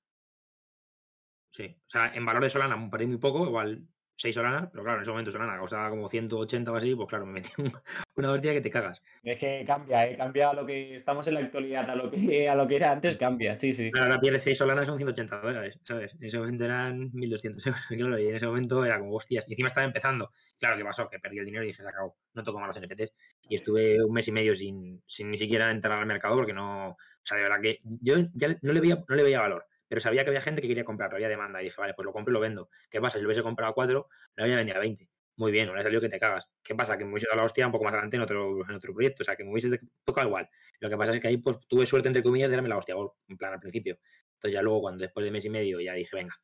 Sí. O sea, en valor de Solana perdí muy poco, igual 6 Solanas, pero claro, en ese momento Solana costaba como 180 o así, pues claro, me metí (laughs) una hostia que te cagas.
Es que cambia, ¿eh? cambia a lo que estamos en la actualidad, a lo que, a lo que era antes cambia, sí, sí.
Claro, la piel de 6 Solanas son 180 dólares, ¿sabes? En ese momento eran 1.200 euros, (laughs) claro, y en ese momento era como hostias. Y encima estaba empezando. Claro, ¿qué pasó? Que perdí el dinero y dije, se acabó, no toco más los NFTs. Y estuve un mes y medio sin, sin ni siquiera entrar al mercado porque no... O sea, de verdad que yo ya no le veía, no le veía valor pero sabía que había gente que quería comprarlo, había demanda. Y dije, vale, pues lo compro y lo vendo. ¿Qué pasa? Si lo hubiese comprado a 4, lo había vendido a 20. Muy bien, ahora salió que te cagas. ¿Qué pasa? Que me hubiese dado la hostia un poco más adelante en otro, en otro proyecto. O sea, que me hubiese tocado igual. Lo que pasa es que ahí pues, tuve suerte, entre comillas, de darme la hostia, en plan al principio. Entonces ya luego, cuando después de mes y medio, ya dije, venga,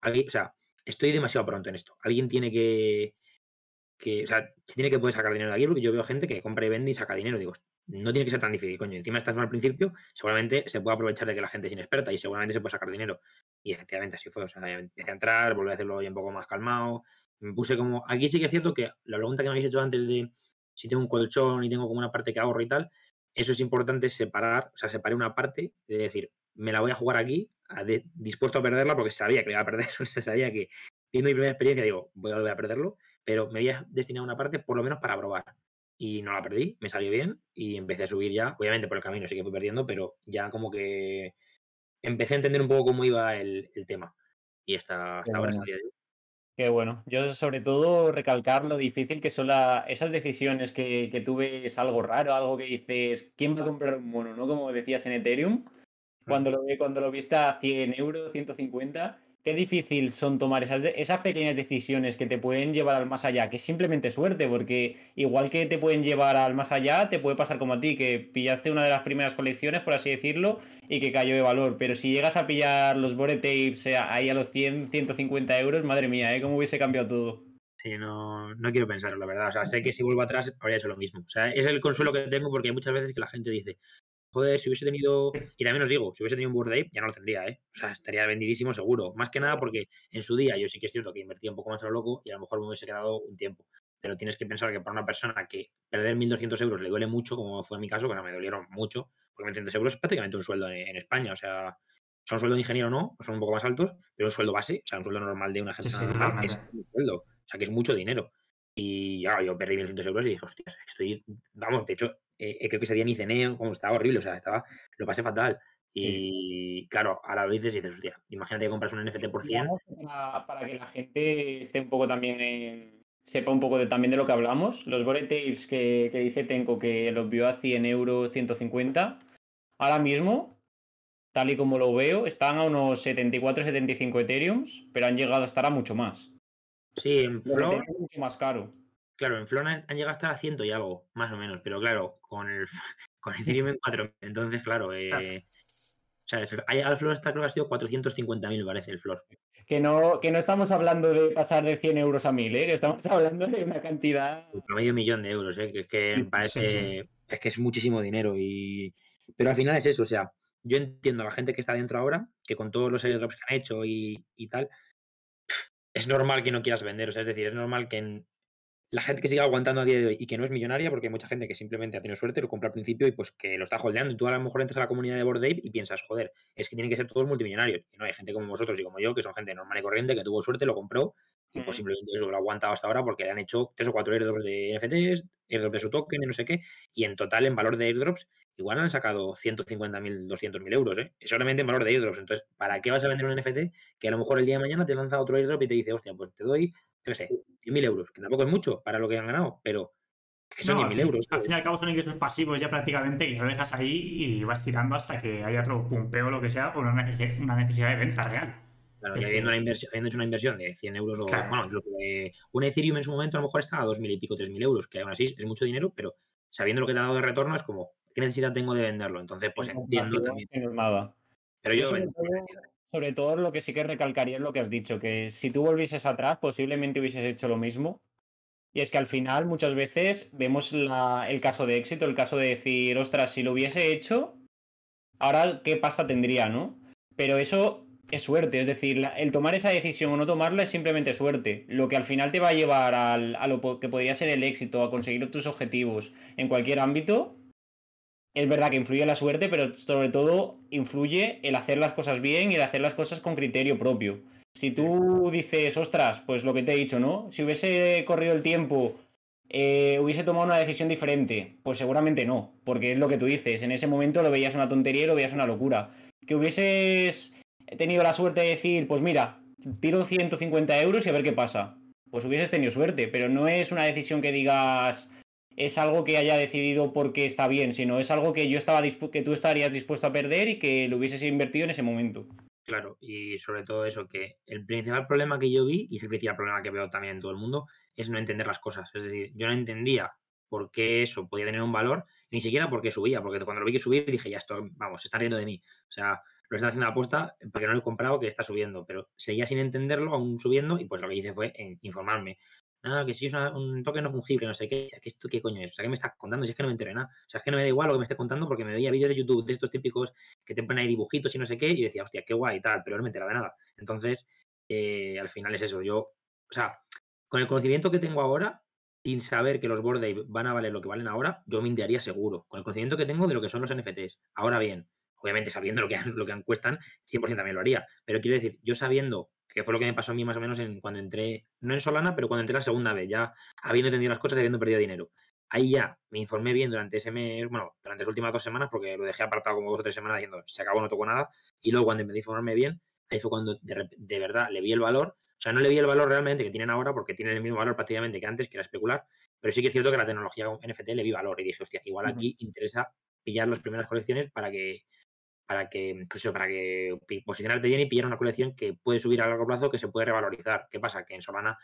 alguien, o sea, estoy demasiado pronto en esto. Alguien tiene que, que, o sea, se tiene que poder sacar dinero de aquí porque yo veo gente que compra y vende y saca dinero. Digo, no tiene que ser tan difícil, coño. Encima estás mal al principio, seguramente se puede aprovechar de que la gente es inexperta y seguramente se puede sacar dinero. Y efectivamente así fue. O sea, empecé a entrar, volví a hacerlo hoy un poco más calmado. Me puse como. Aquí sí que es cierto que la pregunta que me habéis hecho antes de si tengo un colchón y tengo como una parte que ahorro y tal, eso es importante separar, o sea, separé una parte de decir, me la voy a jugar aquí, dispuesto a perderla porque sabía que la iba a perder. (laughs) o sea, sabía que, viendo mi primera experiencia, digo, voy a volver a perderlo, pero me voy a destinar una parte por lo menos para probar y no la perdí, me salió bien y empecé a subir ya, obviamente por el camino sí que fui perdiendo, pero ya como que empecé a entender un poco cómo iba el, tema. Y hasta, hasta ahora,
hasta Qué bueno. Yo sobre todo recalcar lo difícil que son esas decisiones que, que tú ves algo raro, algo que dices, ¿quién va a comprar un mono? ¿No? Como decías en Ethereum, cuando lo, cuando lo viste a 100 euros, 150, qué difícil son tomar esas, pequeñas decisiones que te pueden llevar al más allá, que es simplemente suerte, porque igual que te pueden llevar al más allá, te puede pasar como a ti, que pillaste una de las primeras colecciones, por así decirlo, y que cayó de valor. Pero si llegas a pillar los bore tapes eh, ahí a los 100, 150 euros, madre mía, ¿eh? ¿Cómo hubiese cambiado todo?
Sí, no, no quiero pensarlo, la verdad. O sea, sé que si vuelvo atrás habría hecho lo mismo. O sea, es el consuelo que tengo porque hay muchas veces que la gente dice, joder, si hubiese tenido, y también os digo, si hubiese tenido un Board Ape, ya no lo tendría, ¿eh? O sea, estaría vendidísimo seguro. Más que nada porque en su día yo sí que es cierto que invertía un poco más a lo loco y a lo mejor me hubiese quedado un tiempo. Pero tienes que pensar que para una persona que perder 1.200 euros le duele mucho, como fue en mi caso, que no me dolieron mucho, porque 1.200 euros es prácticamente un sueldo en, España. O sea, son sueldo de ingeniero no, son un poco más altos, pero un sueldo base, o sea, un sueldo normal de una gente normal es un sueldo. O sea, que es mucho dinero. Y ya, yo perdí 1.200 euros y dije, hostias, estoy, vamos, de hecho, eh, eh, creo que ese día ni cené, como estaba horrible, o sea, estaba, lo pasé fatal. Y claro, a la vez dices, hostia, imagínate que compras un NFT por 100.
Para, que la gente esté un poco también sepa un poco de, también de lo que hablamos. Los Bore Tapes que, que dice Tenko que los vio a 100 euros, 150. Ahora mismo, tal y como lo veo, están a unos 74-75 Ethereums, pero han llegado a estar a mucho más.
Sí, en Flow.
mucho más caro.
Claro, en Flona han llegado hasta a ciento y algo, más o menos, pero claro, con el, (laughs) con Ethereum en 4. Entonces, claro, eh, al Flor está creo que ha sido 450.000, parece el Flor.
Que no, que no estamos hablando de pasar de 100 euros a 1000, ¿eh? que estamos (laughs) hablando de una cantidad.
Medio millón de euros, ¿eh? que es que parece. Es que es muchísimo dinero. y Pero al final es eso, o sea, yo entiendo a la gente que está dentro ahora, que con todos los airdrops que han hecho y, y tal, es normal que no quieras vender. O sea, es decir, es normal que en, la gente que sigue aguantando a día de hoy y que no es millonaria, porque hay mucha gente que simplemente ha tenido suerte, lo compra al principio y pues que lo está holdeando. Y tú a lo mejor entras a la comunidad de Bored Ape y piensas, joder, es que tienen que ser todos multimillonarios. Y no hay gente como vosotros y como yo, que son gente normal y corriente, que tuvo suerte, lo compró y pues simplemente eso lo ha aguantado hasta ahora porque le han hecho tres o cuatro airdrops de NFTs, airdrops de su token y no sé qué. Y en total, en valor de airdrops, igual han sacado 150.000, 200.000 euros, ¿eh? Solamente en valor de airdrops. Entonces, ¿para qué vas a vender un NFT que a lo mejor el día de mañana te lanza otro airdrop y te dice, hostia, pues te doy no sé, 10.000 euros, que tampoco es mucho para lo que han ganado, pero que son 10.000 euros.
Al fin y al cabo son ingresos pasivos ya prácticamente y lo dejas ahí y vas tirando hasta que haya otro pumpeo o lo que sea o una necesidad de venta real.
Claro, y habiendo, una inversión, hecho una inversión de 100 euros o, bueno, de un Ethereum en su momento a lo mejor está a 2.000 y pico, 3.000 euros, que aún así es mucho dinero, pero sabiendo lo que te ha dado de retorno es como, ¿qué necesidad tengo de venderlo? Entonces, pues entiendo también.
Pero yo, sobre todo lo que sí que recalcaría es lo que has dicho, que si tú volvieses atrás posiblemente hubieses hecho lo mismo. Y es que al final muchas veces vemos el caso de éxito, el caso de decir, ostras, si lo hubiese hecho, ahora qué pasta tendría, ¿no? Pero eso es suerte, es decir, el tomar esa decisión o no tomarla es simplemente suerte. Lo que al final te va a llevar a lo que podría ser el éxito, a conseguir tus objetivos en cualquier ámbito, es verdad que influye la suerte, pero sobre todo influye el hacer las cosas bien y el hacer las cosas con criterio propio. Si tú dices, ostras, pues lo que te he dicho, ¿no? Si hubiese corrido el tiempo, eh, hubiese tomado una decisión diferente, pues seguramente no, porque es lo que tú dices, en ese momento lo veías una tontería y lo veías una locura. Que hubieses tenido la suerte de decir, pues mira, tiro 150 euros y a ver qué pasa. Pues hubieses tenido suerte, pero no es una decisión que digas, es algo que haya decidido porque está bien, sino es algo que yo estaba que tú estarías dispuesto a perder y que lo hubieses invertido en ese momento.
Claro, y sobre todo eso, que el principal problema que yo vi, y es el principal problema que veo también en todo el mundo, es no entender las cosas. Es decir, yo no entendía por qué eso podía tener un valor, ni siquiera porque subía, porque cuando lo vi que subir dije, ya esto, vamos, se está riendo de mí. O sea, lo están haciendo apuesta porque no lo he comprado que está subiendo, pero seguía sin entenderlo, aún subiendo, y pues lo que hice fue informarme ah, que si es un toque no fungible, no sé qué, ¿qué, esto, ¿qué coño es? O sea, ¿qué me estás contando? Si es que no me enteré nada. O sea, es que no me da igual lo que me esté contando porque me veía vídeos de YouTube de estos típicos que te ponen ahí dibujitos y no sé qué, y decía, hostia, qué guay y tal, pero no me enteraba de nada. Entonces, eh, al final es eso. Yo, o sea, con el conocimiento que tengo ahora, sin saber que los Bored van a valer lo que valen ahora, yo me indiaría seguro. Con el conocimiento que tengo de lo que son los NFTs. Ahora bien, obviamente sabiendo lo que, lo que cuestan, 100% también lo haría. Pero quiero decir, yo sabiendo que fue lo que me pasó a mí más o menos en, cuando entré, no en Solana, pero cuando entré la segunda vez, ya habiendo entendido las cosas y habiendo perdido dinero. ahí ya me informé bien durante ese mes, bueno, durante las últimas dos semanas, porque lo dejé apartado como dos o tres semanas diciendo, se acabó, no tocó nada. Y luego cuando empecé a informarme bien, ahí fue cuando de, verdad le vi el valor. O sea, no le vi el valor realmente que tienen ahora, porque tienen el mismo valor prácticamente que antes, que era especular. Pero sí que es cierto que la tecnología NFT le vi valor. Y dije, hostia, igual aquí interesa pillar las primeras colecciones para que para que, pues para que posicionarte bien y pillar una colección que puede subir a largo plazo, que se puede revalorizar. ¿Qué pasa? Que en Solana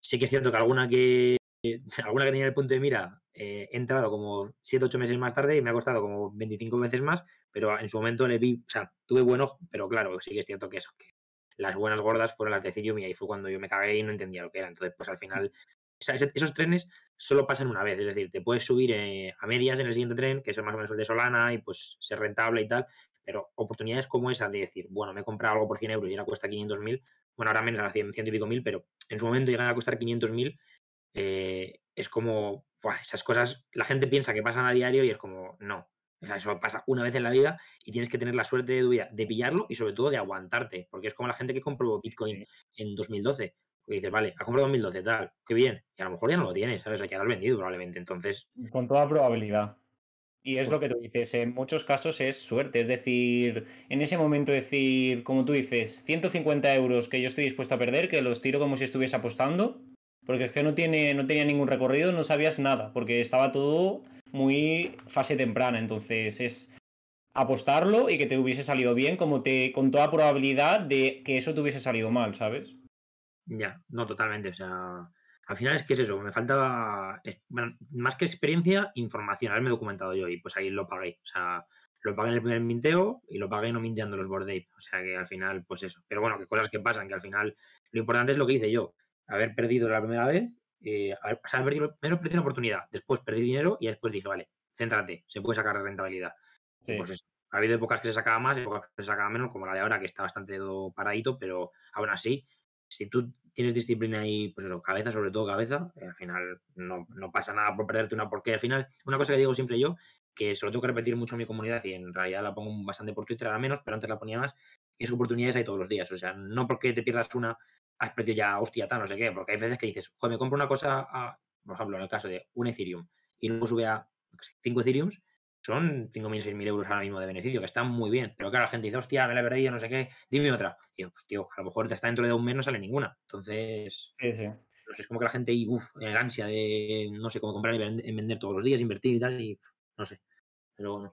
sí que es cierto que alguna que (laughs) alguna que tenía el punto de mira eh, he entrado como 7 8 meses más tarde y me ha costado como 25 veces más, pero en su momento le vi, o sea, tuve buen ojo, pero claro, sí que es cierto que eso, que las buenas gordas fueron las de Ethereum y ahí fue cuando yo me cagué y no entendía lo que era. Entonces, pues al final, esos trenes solo pasan una vez, es decir, te puedes subir eh, a medias en el siguiente tren, que es más o menos el de Solana, y pues ser rentable y tal, pero oportunidades como esa de decir, bueno, me he comprado algo por 100 euros y ahora cuesta 500.000, bueno, ahora menos, a 100, 100 y pico mil, pero en su momento llegan a costar 500.000, eh, es como, esas cosas, la gente piensa que pasan a diario y es como, no. O sea, eso pasa una vez en la vida y tienes que tener la suerte de, vida, de pillarlo y sobre todo de aguantarte, porque es como la gente que compró Bitcoin en 2012. Porque dices, vale, ha comprado 2012, tal, qué bien. Y a lo mejor ya no lo tienes, ¿sabes? O sea, ya lo has vendido probablemente. Entonces.
Con toda probabilidad. Y es lo que tú dices, en muchos casos es suerte, es decir, en ese momento decir, como tú dices, 150 euros que yo estoy dispuesto a perder, que los tiro como si estuviese apostando, porque es que no, tiene, no tenía ningún recorrido, no sabías nada, porque estaba todo muy fase temprana, entonces es apostarlo y que te hubiese salido bien, como te con toda probabilidad de que eso te hubiese salido mal, ¿sabes?
Ya, no, totalmente, o sea, al final es que es eso, me faltaba, más que experiencia, información, haberme documentado yo y pues ahí lo pagué. O sea, lo pagué en el primer minteo y lo pagué no minteando los board O sea que al final, pues eso. Pero bueno, que cosas que pasan, que al final lo importante es lo que hice yo, haber perdido la primera vez, eh, haber, o sea, perdido, primero perdí una oportunidad, después perdí dinero y después dije, vale, céntrate, se puede sacar rentabilidad. pues eso. Ha habido épocas que se sacaba más, épocas que se sacaba menos, como la de ahora, que está bastante paradito, pero aún así, si tú tienes disciplina y, pues eso, cabeza, sobre todo cabeza, eh, al final no, pasa nada por perderte una, porque al final, una cosa que digo siempre yo, que se lo tengo que repetir mucho en mi comunidad y en realidad la pongo bastante por Twitter, ahora menos, pero antes la ponía más, es oportunidades hay todos los días, o sea, no porque te pierdas una, has perdido ya, hostia, tal, no sé qué, porque hay veces que dices, joder, me compro una cosa, a, por ejemplo, en el caso de un Ethereum, y luego sube a 5 Ethereums, son 5.000, 6.000 euros ahora mismo de beneficio, que están muy bien. Pero claro, la gente dice, hostia, me la he perdido, no sé qué, dime otra. Y yo, pues tío, a lo mejor está dentro de un mes no sale ninguna. Entonces,
sí, sí.
es como que la gente, uff, en ansia de, no sé, cómo comprar y vender todos los días, invertir y tal, y no sé. Pero
bueno.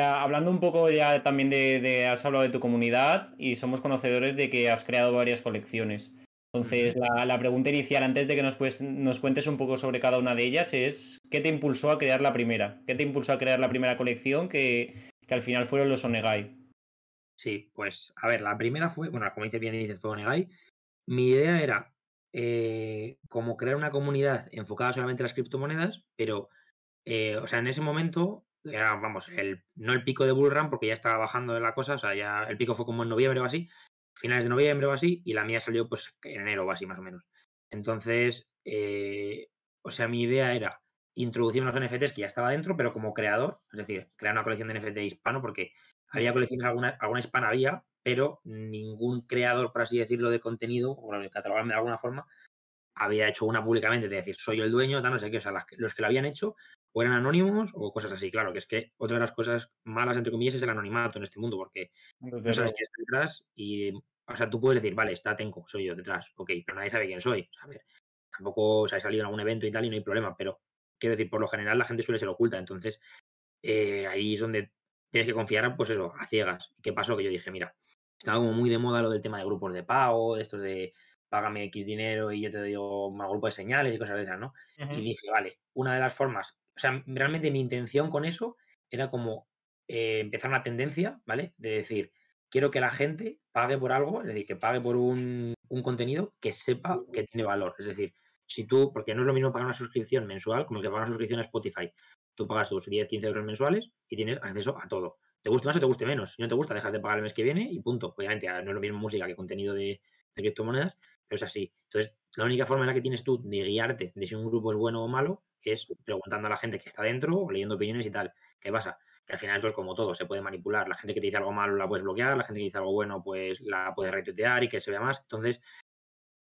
hablando un poco ya también de, de, has hablado de tu comunidad y somos conocedores de que has creado varias colecciones. Entonces, la, pregunta inicial, antes de que nos, nos, cuentes un poco sobre cada una de ellas, es ¿qué te impulsó a crear la primera? ¿Qué te impulsó a crear la primera colección que, al final fueron los Onegai?
Sí, pues a ver, la primera fue, bueno, como dice bien dice, fue Onegai. Mi idea era eh, como crear una comunidad enfocada solamente en las criptomonedas, pero, eh, o sea, en ese momento era, vamos, no el pico de Bullrun porque ya estaba bajando de la cosa, o sea, ya el pico fue como en noviembre o así, finales de noviembre o así, y la mía salió pues en enero o así más o menos. Entonces, eh, o sea, mi idea era introducir unos NFTs que ya estaba dentro, pero como creador, es decir, crear una colección de NFT hispano, porque había colecciones, alguna, alguna hispana había, pero ningún creador, por así decirlo, de contenido, o catalogarme de alguna forma, había hecho una públicamente de decir, soy el dueño, tal, no sé qué, o sea, los que lo habían hecho o eran anónimos o cosas así. Claro, que es que otra de las cosas malas, entre comillas, es el anonimato en este mundo, porque no sabes quién está detrás y, o sea, tú puedes decir, vale, está Tenko, soy yo detrás, ok, pero nadie sabe quién soy. a ver, tampoco o sea, he salido en algún evento y tal y no hay problema, pero quiero decir, por lo general la gente suele ser oculta, entonces eh, ahí es donde tienes que confiar, pues eso, a ciegas. ¿Qué pasó? Que yo dije, mira, estaba como muy de moda lo del tema de grupos de pago, de estos de págame X dinero y yo te digo un grupo de señales y cosas de esas, ¿no? Y dije, vale, una de las formas o sea, realmente mi intención con eso era como eh, empezar una tendencia, ¿vale? De decir, quiero que la gente pague por algo, es decir, que pague por un, contenido que sepa que tiene valor. Es decir, si tú, porque no es lo mismo pagar una suscripción mensual como el que pagar una suscripción a Spotify. Tú pagas tus 10, 15 euros mensuales y tienes acceso a todo. Te guste más o te guste menos. Si no te gusta, dejas de pagar el mes que viene y punto. Obviamente no es lo mismo música que contenido de, de criptomonedas, pero es así. Entonces, la única forma en la que tienes tú de guiarte de si un grupo es bueno o malo es preguntando a la gente que está dentro o leyendo opiniones y tal. ¿Qué pasa? Que al final es como todo, se puede manipular. La gente que te dice algo malo la puedes bloquear, la gente que dice algo bueno pues la puedes retuitear y que se vea más. Entonces,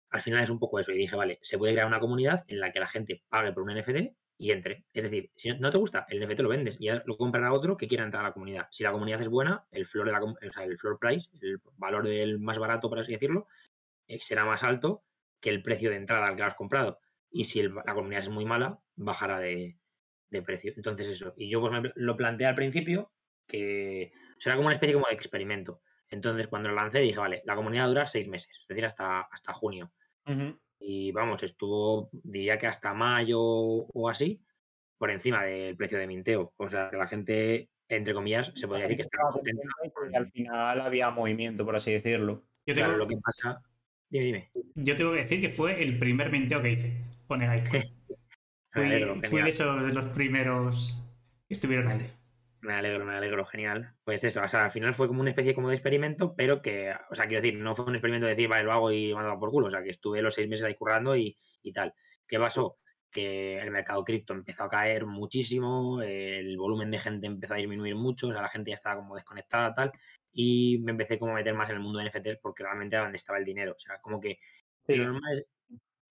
al final es un poco eso. Y dije, vale, se puede crear una comunidad en la que la gente pague por un NFT y entre. Es decir, si no te gusta, el NFT lo vendes y lo comprará otro que quiera entrar a la comunidad. Si la comunidad es buena, el floor, de la, o sea, el floor price, el valor del más barato, por así decirlo, eh, será más alto que el precio de entrada al que lo has comprado. Y si la comunidad es muy mala, bajará de, precio. Entonces eso. Y yo pues me lo planteé al principio que será como una especie como de experimento. Entonces cuando lo lancé dije, vale, la comunidad dura seis meses, es decir, hasta, hasta junio. Y vamos, estuvo, diría que hasta mayo o así, por encima del precio de minteo. O sea, que la gente, entre comillas, se podría decir que estaba contenta.
Porque al final había movimiento, por así decirlo.
Yo tengo... lo que pasa... Dime, dime.
Yo tengo que decir que fue el primer minteo que hice con el fui, fui de hecho de los primeros que estuvieron ahí.
Me alegro, me alegro, genial. Pues eso, o sea, al final fue como una especie como de experimento, pero que, o sea, quiero decir, no fue un experimento de decir, vale, lo hago y mando por culo, o sea, que estuve los seis meses ahí currando y, tal. ¿Qué pasó? Que el mercado cripto empezó a caer muchísimo, el volumen de gente empezó a disminuir mucho, o sea, la gente ya estaba como desconectada, tal, y me empecé como a meter más en el mundo de NFTs porque realmente era donde estaba el dinero, o sea, como que lo normal es,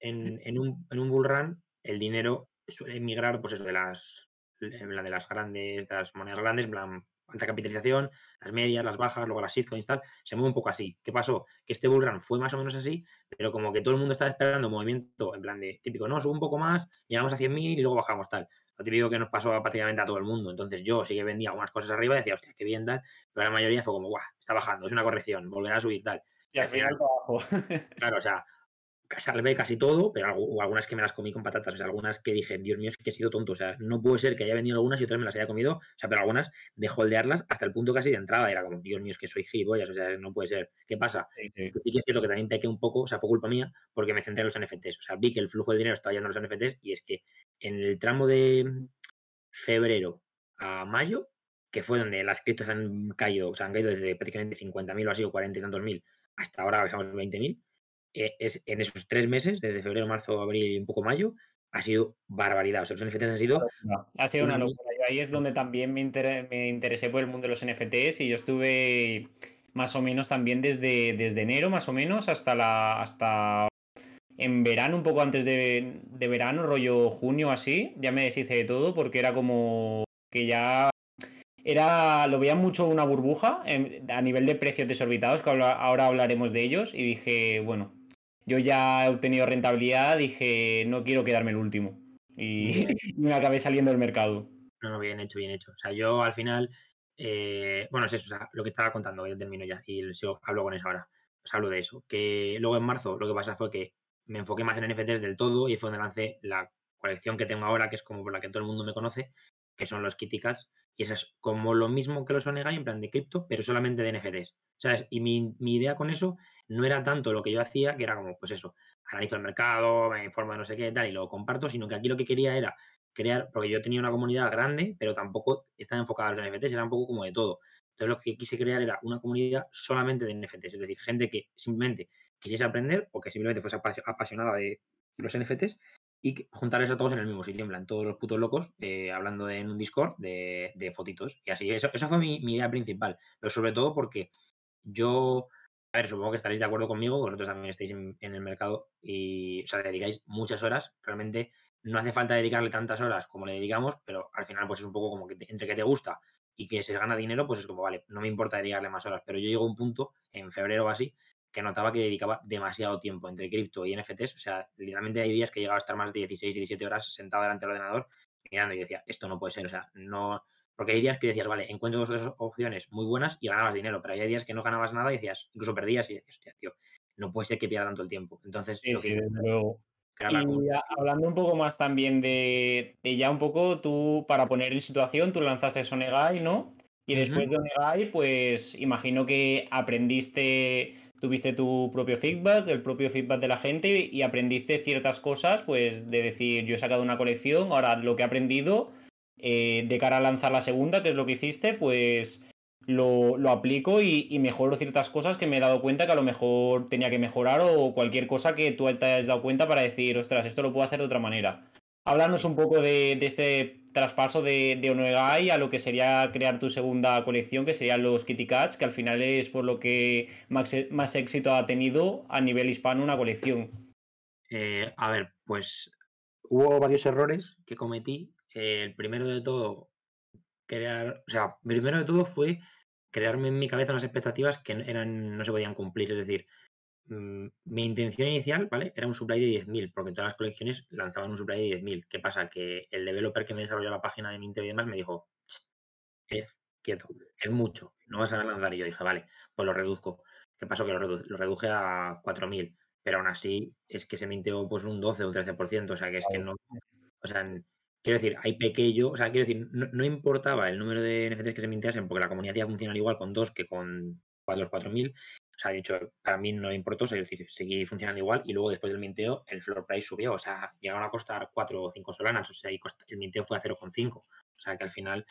en, en, un, en un bull run, el dinero suele migrar, pues eso, de las la de las grandes, de las monedas grandes, plan, alta capitalización, las medias, las bajas, luego las shitcoins, tal, se mueve un poco así. ¿Qué pasó? Que este bullrun fue más o menos así, pero como que todo el mundo estaba esperando movimiento, en plan de típico, no, sube un poco más, llegamos a 100.000 y luego bajamos tal. Lo típico que nos pasó prácticamente a todo el mundo. Entonces yo sí que vendía algunas cosas arriba y decía, hostia, qué bien tal, pero la mayoría fue como, guau, está bajando, es una corrección, volverá a subir tal.
Y al final, abajo.
claro, o sea, salvé casi todo, pero o algunas que me las comí con patatas, o sea, algunas que dije, Dios mío, es que he sido tonto, o sea, no puede ser que haya venido algunas y otras me las haya comido, o sea, pero algunas de holdearlas hasta el punto casi de entrada, era como, Dios mío, es que soy gilipollas, o sea, no puede ser. ¿Qué pasa? Sí, que es cierto que también pequé un poco, o sea, fue culpa mía, porque me centré en los NFTs, o sea, vi que el flujo de dinero estaba yendo a los NFTs y es que en el tramo de febrero a mayo, que fue donde las criptos han caído, o sea, han caído desde prácticamente 50.000 o así, o 40 y tantos mil, hasta ahora que estamos en 20.000, eh, es, en esos tres meses, desde febrero, marzo, abril y un poco mayo, ha sido barbaridad. O sea, los NFTs han sido.
Ha sido una locura. ahí es donde también me, me, interesé por el mundo de los NFTs y yo estuve más o menos también desde, desde enero, más o menos, hasta la. hasta en verano, un poco antes de, de verano, rollo junio así. Ya me deshice de todo porque era como que ya era lo veía mucho una burbuja a nivel de precios desorbitados, que ahora hablaremos de ellos, y dije, bueno, yo ya he obtenido rentabilidad, dije, no quiero quedarme el último. (laughs) Y, me acabé saliendo del mercado.
No, no, bien hecho, bien hecho. O sea, yo al final, eh, bueno, es eso, o sea, lo que estaba contando, ya termino ya y hablo con eso ahora. Os hablo de eso. Que luego en marzo lo que pasa fue que me enfoqué más en NFTs del todo y fue donde lancé la colección que tengo ahora, que es como por la que todo el mundo me conoce, que son los Kitty Cats. Y eso es como lo mismo que los Onegai, en plan de cripto, pero solamente de NFTs. Y mi, idea con eso no era tanto lo que yo hacía, que era como, pues eso, analizo el mercado, me informo de no sé qué tal y lo comparto, sino que aquí lo que quería era crear, porque yo tenía una comunidad grande, pero tampoco estaba enfocada a los NFTs, era un poco como de todo. Entonces lo que quise crear era una comunidad solamente de NFTs, es decir, gente que simplemente quisiese aprender o que simplemente fuese apasionada de los NFTs y juntarles a todos en el mismo sitio, en plan, todos los putos locos, eh, hablando en un Discord de, fotitos. Y así, eso, fue mi, idea principal. Pero sobre todo porque yo, a ver, supongo que estaréis de acuerdo conmigo, vosotros también estáis en, el mercado y, o sea, dedicáis muchas horas. Realmente no hace falta dedicarle tantas horas como le dedicamos, pero al final, pues es un poco como que entre que te gusta y que se gana dinero, pues es como, vale, no me importa dedicarle más horas. Pero yo llego a un punto, en febrero o así, que notaba que dedicaba demasiado tiempo entre cripto y NFTs. O sea, literalmente hay días que llegaba a estar más de 16, 17 horas sentado delante del ordenador mirando y decía, esto no puede ser. O sea, no. Porque hay días que decías, vale, encuentro dos opciones muy buenas y ganabas dinero, pero hay días que no ganabas nada y decías, incluso perdías y decías, hostia, tío, no puede ser que pierda tanto el tiempo. Entonces,
sí, luego. Y hablando un poco más también de, ya un poco tú, para poner en situación, tú lanzaste Sonegai, ¿no? Y después de Onegai, pues imagino que aprendiste tuviste tu propio feedback, el propio feedback de la gente y aprendiste ciertas cosas, pues de decir, yo he sacado una colección, ahora lo que he aprendido eh, de cara a lanzar la segunda, que es lo que hiciste, pues lo, aplico y, y, mejoro ciertas cosas que me he dado cuenta que a lo mejor tenía que mejorar o cualquier cosa que tú te hayas dado cuenta para decir, ostras, esto lo puedo hacer de otra manera. Háblanos un poco de, este traspaso de, de Onegai a lo que sería crear tu segunda colección, que serían los Kitty Cats, que al final es por lo que más, más éxito ha tenido a nivel hispano una colección.
Eh, a ver, pues hubo varios errores que cometí. el primero de todo, crear, o sea, primero de todo fue crearme en mi cabeza unas expectativas que eran, no se podían cumplir. Es decir, mi intención inicial, ¿vale? Era un supply de 10.000, porque todas las colecciones lanzaban un supply de 10.000. ¿Qué pasa? Que el developer que me desarrolló la página de Minteo y demás me dijo, eh, quieto, es mucho, no vas a lanzar. Y yo dije, vale, pues lo reduzco. ¿Qué pasó? Que lo, reduje a 4.000, pero aún así es que se mintió pues un 12 o un 13%, o sea que es que no, o sea, quiero decir, hay pequeño, o sea, quiero decir, no, importaba el número de NFTs que se mintiasen porque la comunidad iba a funcionar igual con dos que con los 4.000, o sea, de hecho, para mí no importó, es decir, seguí funcionando igual y luego después del minteo el floor price subió, o sea, llegaron a costar 4 o 5 solanas, o sea, y el minteo fue a 0,5, o sea, que al final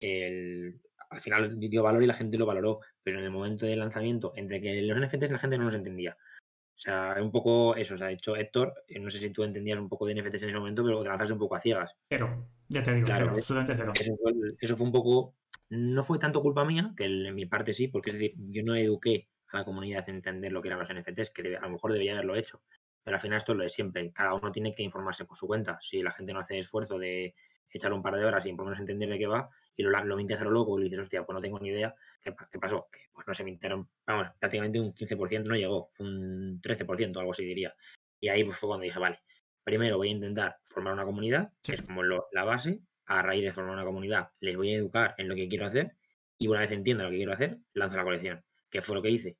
el, al final dio valor y la gente lo valoró, pero en el momento del lanzamiento, entre que los NFTs la gente no los entendía. O sea, un poco eso, o sea, de hecho, Héctor, eh, no sé si tú entendías un poco de NFTs en ese momento, pero te lanzaste un poco a ciegas.
Pero, ya te digo, cero, absolutamente cero.
Eso fue, un poco, no fue tanto culpa mía, que en mi parte sí, porque es decir, yo no eduqué a la comunidad en entender lo que eran los NFTs, que a lo mejor debería haberlo hecho. Pero al final esto es lo de siempre, cada uno tiene que informarse por su cuenta. Si la gente no hace esfuerzo de echar un par de horas y por lo menos entender de qué va, y lo, lo lo loco y le dices, hostia, pues no tengo ni idea, ¿qué, pasó? Que pues no se mintieron, vamos, prácticamente un 15% no llegó, fue un 13%, algo así diría. Y ahí pues fue cuando dije, vale, primero voy a intentar formar una comunidad, que es como la base, a raíz de formar una comunidad les voy a educar en lo que quiero hacer, y una vez entienda lo que quiero hacer, lanzo la colección, que fue lo que hice.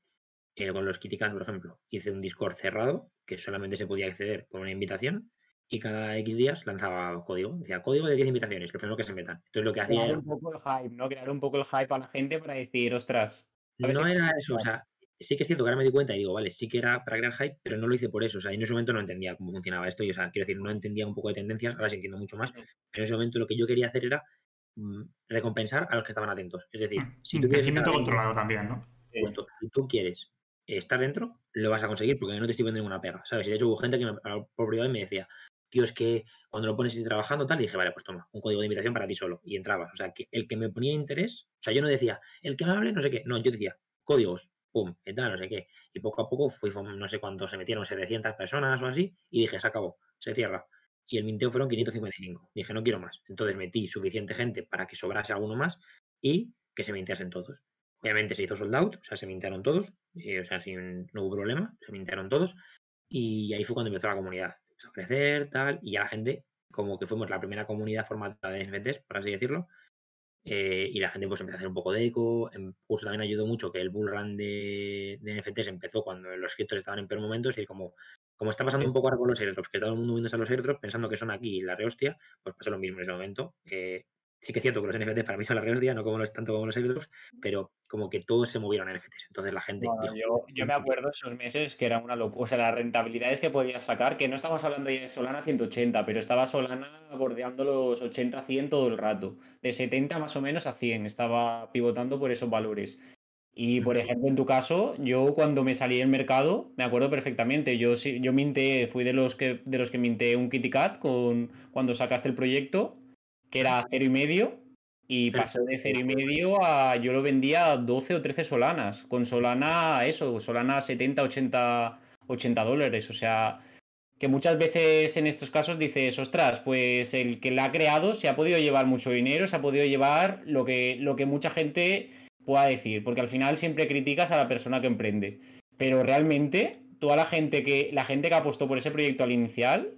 Eh, con los Kitty por ejemplo, hice un Discord cerrado, que solamente se podía acceder con una invitación, y cada X días lanzaba código. Decía, código de 10 invitaciones, lo primero que se metan. Entonces lo que hacía
Crear un poco el hype, ¿no? Crear un poco el hype a la gente para decir, ostras.
No era eso, o sea, sí que es cierto que ahora me di cuenta y digo, vale, sí que era para crear hype, pero no lo hice por eso. O sea, en ese momento no entendía cómo funcionaba esto. Y, o sea, quiero decir, no entendía un poco de tendencias, ahora sí entiendo mucho más. Pero en ese momento lo que yo quería hacer era mm, recompensar a los que estaban atentos. Es decir,
mm, si tú quieres. controlado también, ¿no?
Justo, si tú quieres estar dentro, lo vas a conseguir porque no te estoy vendiendo ninguna pega, ¿sabes? Y de hecho hubo gente que me, por privado me decía, tío, es que cuando lo pones y trabajando tal, dije, vale, pues toma, un código de invitación para ti solo. Y entrabas. O sea, que el que me ponía interés, o sea, yo no decía, el que me hable, no sé qué. No, yo decía, códigos, pum, y tal, no sé qué. Y poco a poco fui, no sé cuántos se metieron, 700 personas o así, y dije, se acabó, se cierra. Y el minteo fueron 555. Dije, no quiero más. Entonces metí suficiente gente para que sobrase alguno más y que se mintiasen todos. Obviamente se hizo sold out, o sea, se mintearon todos, o sea, sin, no hubo problema, se mintearon todos. Y ahí fue cuando empezó la comunidad a crecer, tal, y ya la gente, como que fuimos la primera comunidad formatada de NFTs, por así decirlo, eh, y la gente pues empezó a hacer un poco de eco, em, justo también ayudó mucho que el bull run de, de NFTs empezó cuando los escritores estaban en peor momento, es decir, como, como está pasando un poco ahora con los airdrops, que todo el mundo viendo a los airdrops pensando que son aquí la rehostia, pues pasó lo mismo en ese momento, sí que es cierto que los NFTs para mí son la día, no como los, tanto como los airdrops, pero como que todos se movieron a NFTs. Entonces la gente.
yo, me acuerdo esos meses que era una locura. O sea, las rentabilidades que podías sacar, que no estamos hablando ya de Solana 180, pero estaba Solana bordeando los 80, 100 todo el rato. De 70 más o menos a 100. Estaba pivotando por esos valores. Y por ejemplo, en tu caso, yo cuando me salí del mercado, me acuerdo perfectamente. Yo, yo minté, fui de los que de los que minté un Kitty Cat con, cuando sacaste el proyecto que era cero y medio, y pasó de cero y medio a yo lo vendía a 12 o 13 solanas. Con Solana, eso, Solana 70, 80, 80 dólares. O sea, que muchas veces en estos casos dices, ostras, pues el que la ha creado se ha podido llevar mucho dinero, se ha podido llevar lo que, lo que mucha gente pueda decir. Porque al final siempre criticas a la persona que emprende. Pero realmente, toda la gente que, la gente que apostó por ese proyecto al inicial,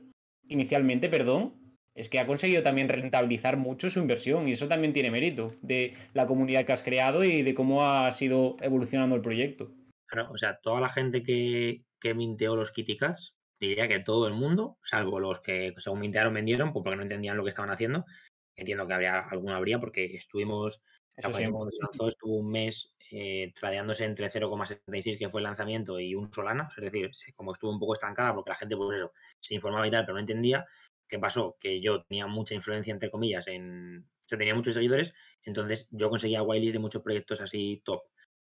inicialmente, perdón, es que ha conseguido también rentabilizar mucho su inversión y eso también tiene mérito de la comunidad que has creado y de cómo ha sido evolucionando el proyecto.
Claro, o sea, toda la gente que, que minteó los Kiticas, diría que todo el mundo, salvo los que según mintearon vendieron, pues porque no entendían lo que estaban haciendo. Entiendo que habría alguno habría porque estuvimos, cuando se lanzó estuvo un mes eh, tradeándose entre 0,76 que fue el lanzamiento y un Solana, es decir, como estuvo un poco estancada porque la gente por pues eso se informaba y tal, pero no entendía ¿Qué pasó? Que yo tenía mucha influencia, entre comillas, en. O tenía muchos seguidores, entonces yo conseguía whitelist de muchos proyectos así top.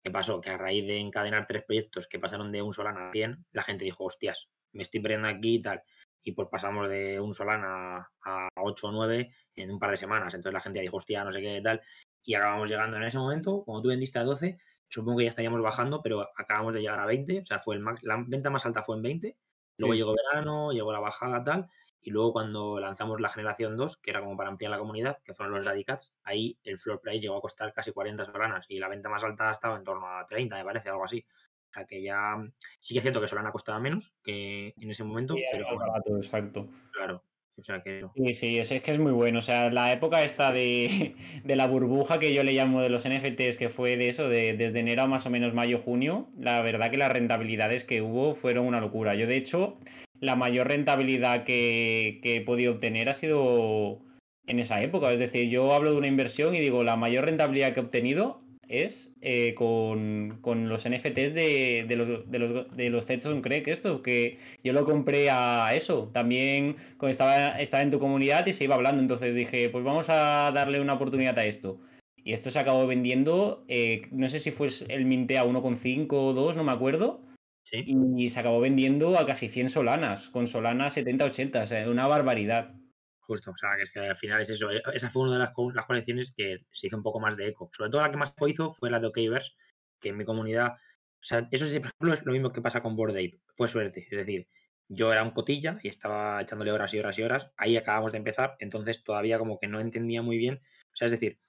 ¿Qué pasó? Que a raíz de encadenar tres proyectos que pasaron de un Solana a 100, la gente dijo, hostias, me estoy perdiendo aquí y tal. Y pues pasamos de un Solana a 8 o 9 en un par de semanas. Entonces la gente dijo, hostia, no sé qué tal. Y ahora vamos llegando en ese momento, como tú vendiste a 12, supongo que ya estaríamos bajando, pero acabamos de llegar a 20. O sea, fue el la venta más alta fue en 20 Luego llegó verano, llegó la bajada, tal, y luego cuando lanzamos la generación 2, que era como para ampliar la comunidad, que fueron los Radicats, ahí el floor price llegó a costar casi 40 solanas y la venta más alta estaba en torno a 30, me parece, algo así. O sea que ya sí que es cierto que Solana costaba menos que en ese momento, pero...
barato, exacto.
Claro, o sea que...
Sí, sí, es, que es muy bueno. O sea, la época esta de, (laughs) de, la burbuja que yo le llamo de los NFTs, que fue de eso, de, desde enero a más o menos mayo, junio, la verdad que las rentabilidades que hubo fueron una locura. Yo, de hecho, la mayor rentabilidad que, he podido obtener ha sido en esa época. Es decir, yo hablo de una inversión y digo, la mayor rentabilidad que he obtenido es eh, con, los NFTs de, los de los de los Craig, esto, que yo lo compré a eso. También cuando estaba, estaba en tu comunidad y se iba hablando, entonces dije, pues vamos a darle una oportunidad a esto. Y esto se acabó vendiendo, eh, no sé si fue el Mintea 1,5 o 2, no me acuerdo. Y se acabó vendiendo a casi 100 solanas, con solanas 70-80, o sea, una barbaridad.
Justo, o sea, que, es que al final es eso. E, esa fue una de las, las, colecciones que se hizo un poco más de eco. Sobre todo la que más hizo fue la de Okverse, que en mi comunidad. O sea, eso sí, por ejemplo, es lo mismo que pasa con Board Ape. Fue suerte. Es decir, yo era un cotilla y estaba echándole horas y horas y horas. Ahí acabamos de empezar, entonces todavía como que no entendía muy bien. O sea, es decir,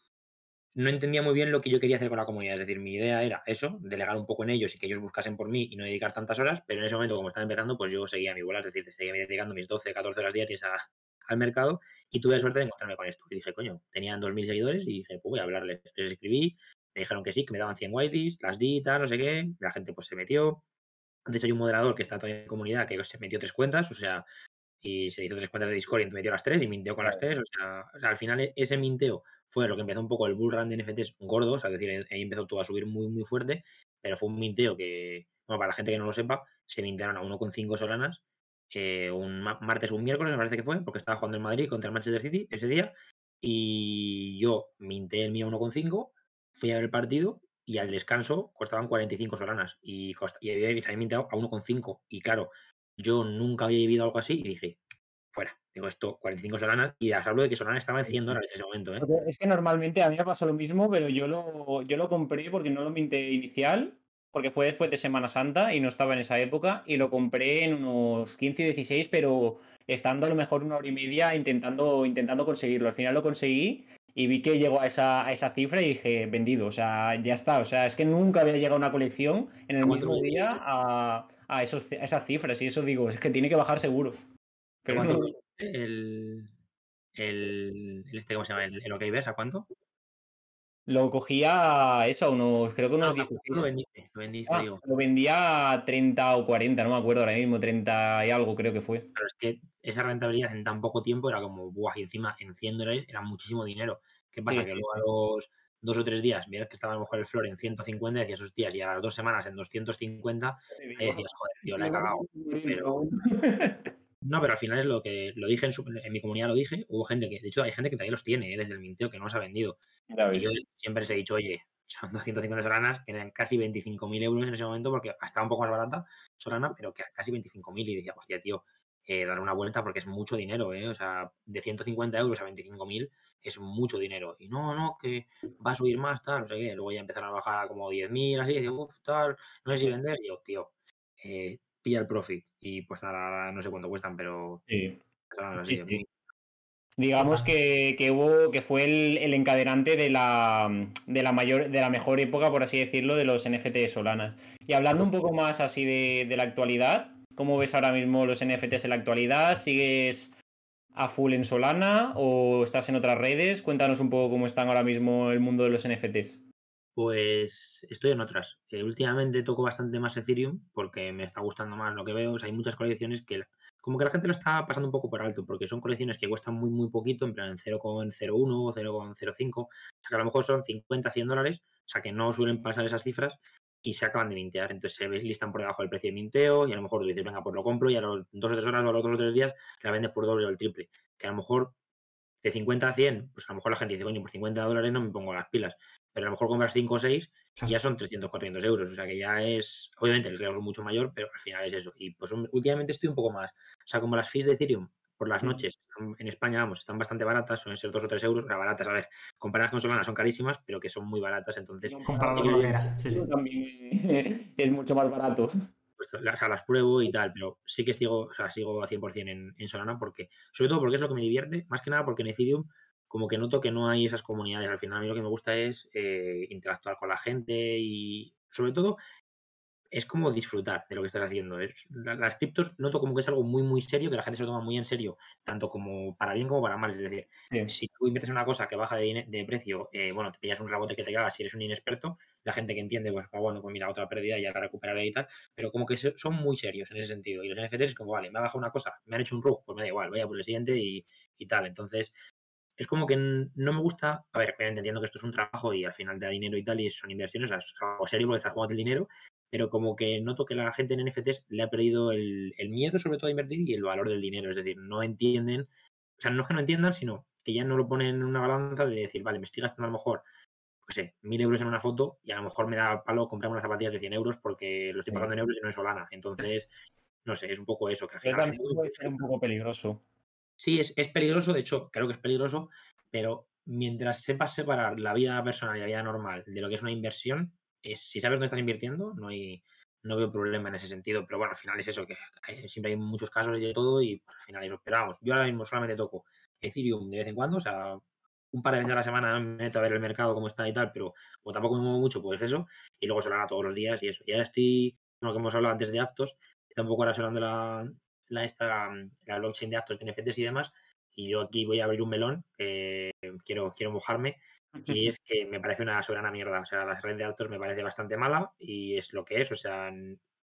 no entendía muy bien lo que yo quería hacer con la comunidad. Es decir, mi idea era eso, delegar un poco en ellos y que ellos buscasen por mí y no dedicar tantas horas, pero en ese momento, como estaba empezando, pues yo seguía mi bola, es decir, seguía dedicando mis 12, 14 horas diarias al mercado y tuve la suerte de encontrarme con esto. Y dije, coño, tenían 2.000 seguidores y dije, pues voy a hablarles. Les escribí, me dijeron que sí, que me daban 100 whiteys, las di, tal, no sé qué, la gente pues se metió. De hecho, hay un moderador que está todavía en comunidad que se metió tres cuentas, o sea, y se hizo tres cuentas de Discord y metió las tres y minteó con las tres. O sea, al final e, ese minteo fue lo que empezó un poco el bull run de NFTs gordos, es decir, ahí empezó todo a subir muy, muy fuerte, pero fue un minteo que, bueno, para la gente que no lo sepa, se mintearon a 1,5 solanas eh, un martes o un miércoles, me parece que fue, porque estaba jugando en Madrid contra el Manchester City ese día, y yo minté el mío a 1,5, fui a ver el partido y al descanso costaban 45 solanas y, y había minteado a 1,5 y claro, yo nunca había vivido algo así y dije, fuera. Digo, esto, 45 Solanas, y ya hablo de que Solana estaba en 100 dólares en ese momento. ¿eh?
Es que normalmente a mí me pasó lo mismo, pero yo lo, yo lo compré porque no lo minté inicial, porque fue después de Semana Santa y no estaba en esa época, y lo compré en unos 15 y 16, pero estando a lo mejor una hora y media intentando, intentando conseguirlo. Al final lo conseguí y vi que llegó a esa, a esa cifra y dije, vendido, o sea, ya está. O sea, es que nunca había llegado una colección en el mismo día a, a, esos, esas cifras. Y eso digo, es que tiene que bajar seguro.
Pero el, el, este, ¿cómo se llama? El, el ¿a cuánto?
Lo cogía eso, unos, creo que unos 16.
Lo vendiste, lo vendiste, ah,
Lo vendía a 30 o 40, no me acuerdo ahora mismo, 30 y algo creo que fue.
Pero es que esa rentabilidad en tan poco tiempo era como, buah, y encima en 100 dólares era muchísimo dinero. ¿Qué pasa? que luego a los dos o tres días, miras que estaba a lo mejor el flor en 150 y decías, hostias, y a las dos semanas en 250, ahí decías, joder, tío, la he cagado. Pero... (laughs) No, pero al final es lo que lo dije en, mi comunidad, lo dije. Hubo gente que, de hecho, hay gente que todavía los tiene ¿eh? desde el minteo que no los ha vendido. Y yo siempre les he dicho, oye, son 250 solanas, que eran casi 25.000 euros en ese momento, porque estaba un poco más barata Solana, pero que casi 25.000. Y decía, hostia, tío, eh, dar una vuelta porque es mucho dinero, ¿eh? O sea, de 150 euros a 25.000 es mucho dinero. Y no, no, que va a subir más, tal, no sé qué. Luego ya empezaron a bajar a como 10.000, así, y uff, tal, no sé si vender. Y yo, tío, eh, pilla el profit. Y pues nada, no sé cuánto cuestan, pero. Sí.
Digamos que, hubo, que fue el, encadenante de la, de la mayor, de la mejor época, por así decirlo, de los NFT Solanas. Y hablando un poco más así de, de la actualidad, ¿cómo ves ahora mismo los NFTs en la actualidad? ¿Sigues a full en Solana o estás en otras redes? Cuéntanos un poco cómo están ahora mismo el mundo de los NFTs.
Pues estoy en otras. Eh, últimamente toco bastante más Ethereum porque me está gustando más lo que veo. hay muchas colecciones que como que la gente lo está pasando un poco por alto porque son colecciones que cuestan muy muy poquito, en plan en 0,01 o 0,05. O sea que a lo mejor son 50, 100 dólares, o sea que no suelen pasar esas cifras y se acaban de mintear. Entonces se listan por debajo del precio de minteo y a lo mejor tú dices, venga, pues lo compro y a los dos o tres horas o a los dos o tres días la vendes por doble o el triple. Que a lo mejor de 50 a 100, pues a lo mejor la gente dice, coño, por 50 dólares no me pongo las pilas pero a lo mejor compras 5 o 6 y ya son 300, 400 euros. O sea que ya es, obviamente el riesgo es mucho mayor, pero al final es eso. Y pues últimamente estoy un poco más, o sea, como las fees de Ethereum por las noches en España, vamos, están bastante baratas, suelen ser 2 o 3 euros, baratas, a ver, comparadas con Solana son carísimas, pero que son muy baratas, entonces...
Comparado con sí, sí. También (laughs) es mucho más barato.
pues, o sea, las pruebo y tal, pero sí que sigo, o sea, sigo a 100% en, en Solana porque, sobre todo porque es lo que me divierte, más que nada porque en Ethereum como que noto que no hay esas comunidades. Al final a mí lo que me gusta es eh, interactuar con la gente y sobre todo es como disfrutar de lo que estás haciendo. Es, las criptos noto como que es algo muy, muy serio, que la gente se lo toma muy en serio, tanto como para bien como para mal. Es decir, si tú inviertes en una cosa que baja de, precio, eh, bueno, te pillas un rebote que te caga si eres un inexperto, la gente que entiende, pues, bueno, pues mira, otra pérdida y ya la recuperaré y tal, pero como que son muy serios en ese sentido. Y los NFTs es como, vale, me ha bajado una cosa, me han hecho un rug, pues me da igual, vaya por el siguiente y, y tal. Entonces, es como que no me gusta, a ver, entiendo que esto es un trabajo y al final te da dinero y tal, y son inversiones, es algo serio porque estás jugando el dinero, pero como que noto que la gente en NFTs le ha perdido el, miedo sobre todo a invertir y el valor del dinero, es decir, no entienden, o sea, no es que no entiendan, sino que ya no lo ponen en una balanza de decir, vale, me estoy gastando a lo mejor, pues sé, mil euros en una foto y a lo mejor me da palo comprar unas zapatillas de 100 euros porque lo estoy pagando en euros y no es Solana. Entonces, no sé, es un poco eso. Que al
final puede ser un poco peligroso.
Sí, es, peligroso, de hecho, creo que es peligroso, pero mientras sepas separar la vida personal y la vida normal de lo que es una inversión, si sabes dónde estás invirtiendo, no hay, no veo problema en ese sentido. Pero bueno, al final es eso, que siempre hay muchos casos y de todo, y pues, al final eso. Pero vamos, yo ahora mismo solamente toco Ethereum de vez en cuando, o sea, un par de veces a la semana me meto a ver el mercado cómo está y tal, pero como tampoco me muevo mucho, pues eso, y luego Solana todos los días y eso. Y ahora estoy, lo que hemos hablado antes de Aptos, tampoco ahora hablando la, la, esta, la blockchain de actos de y demás. Y yo aquí voy a abrir un melón, que quiero, quiero mojarme, y (laughs) es que me parece una soberana mierda. O sea, la red de autos me parece bastante mala y es lo que es. O sea,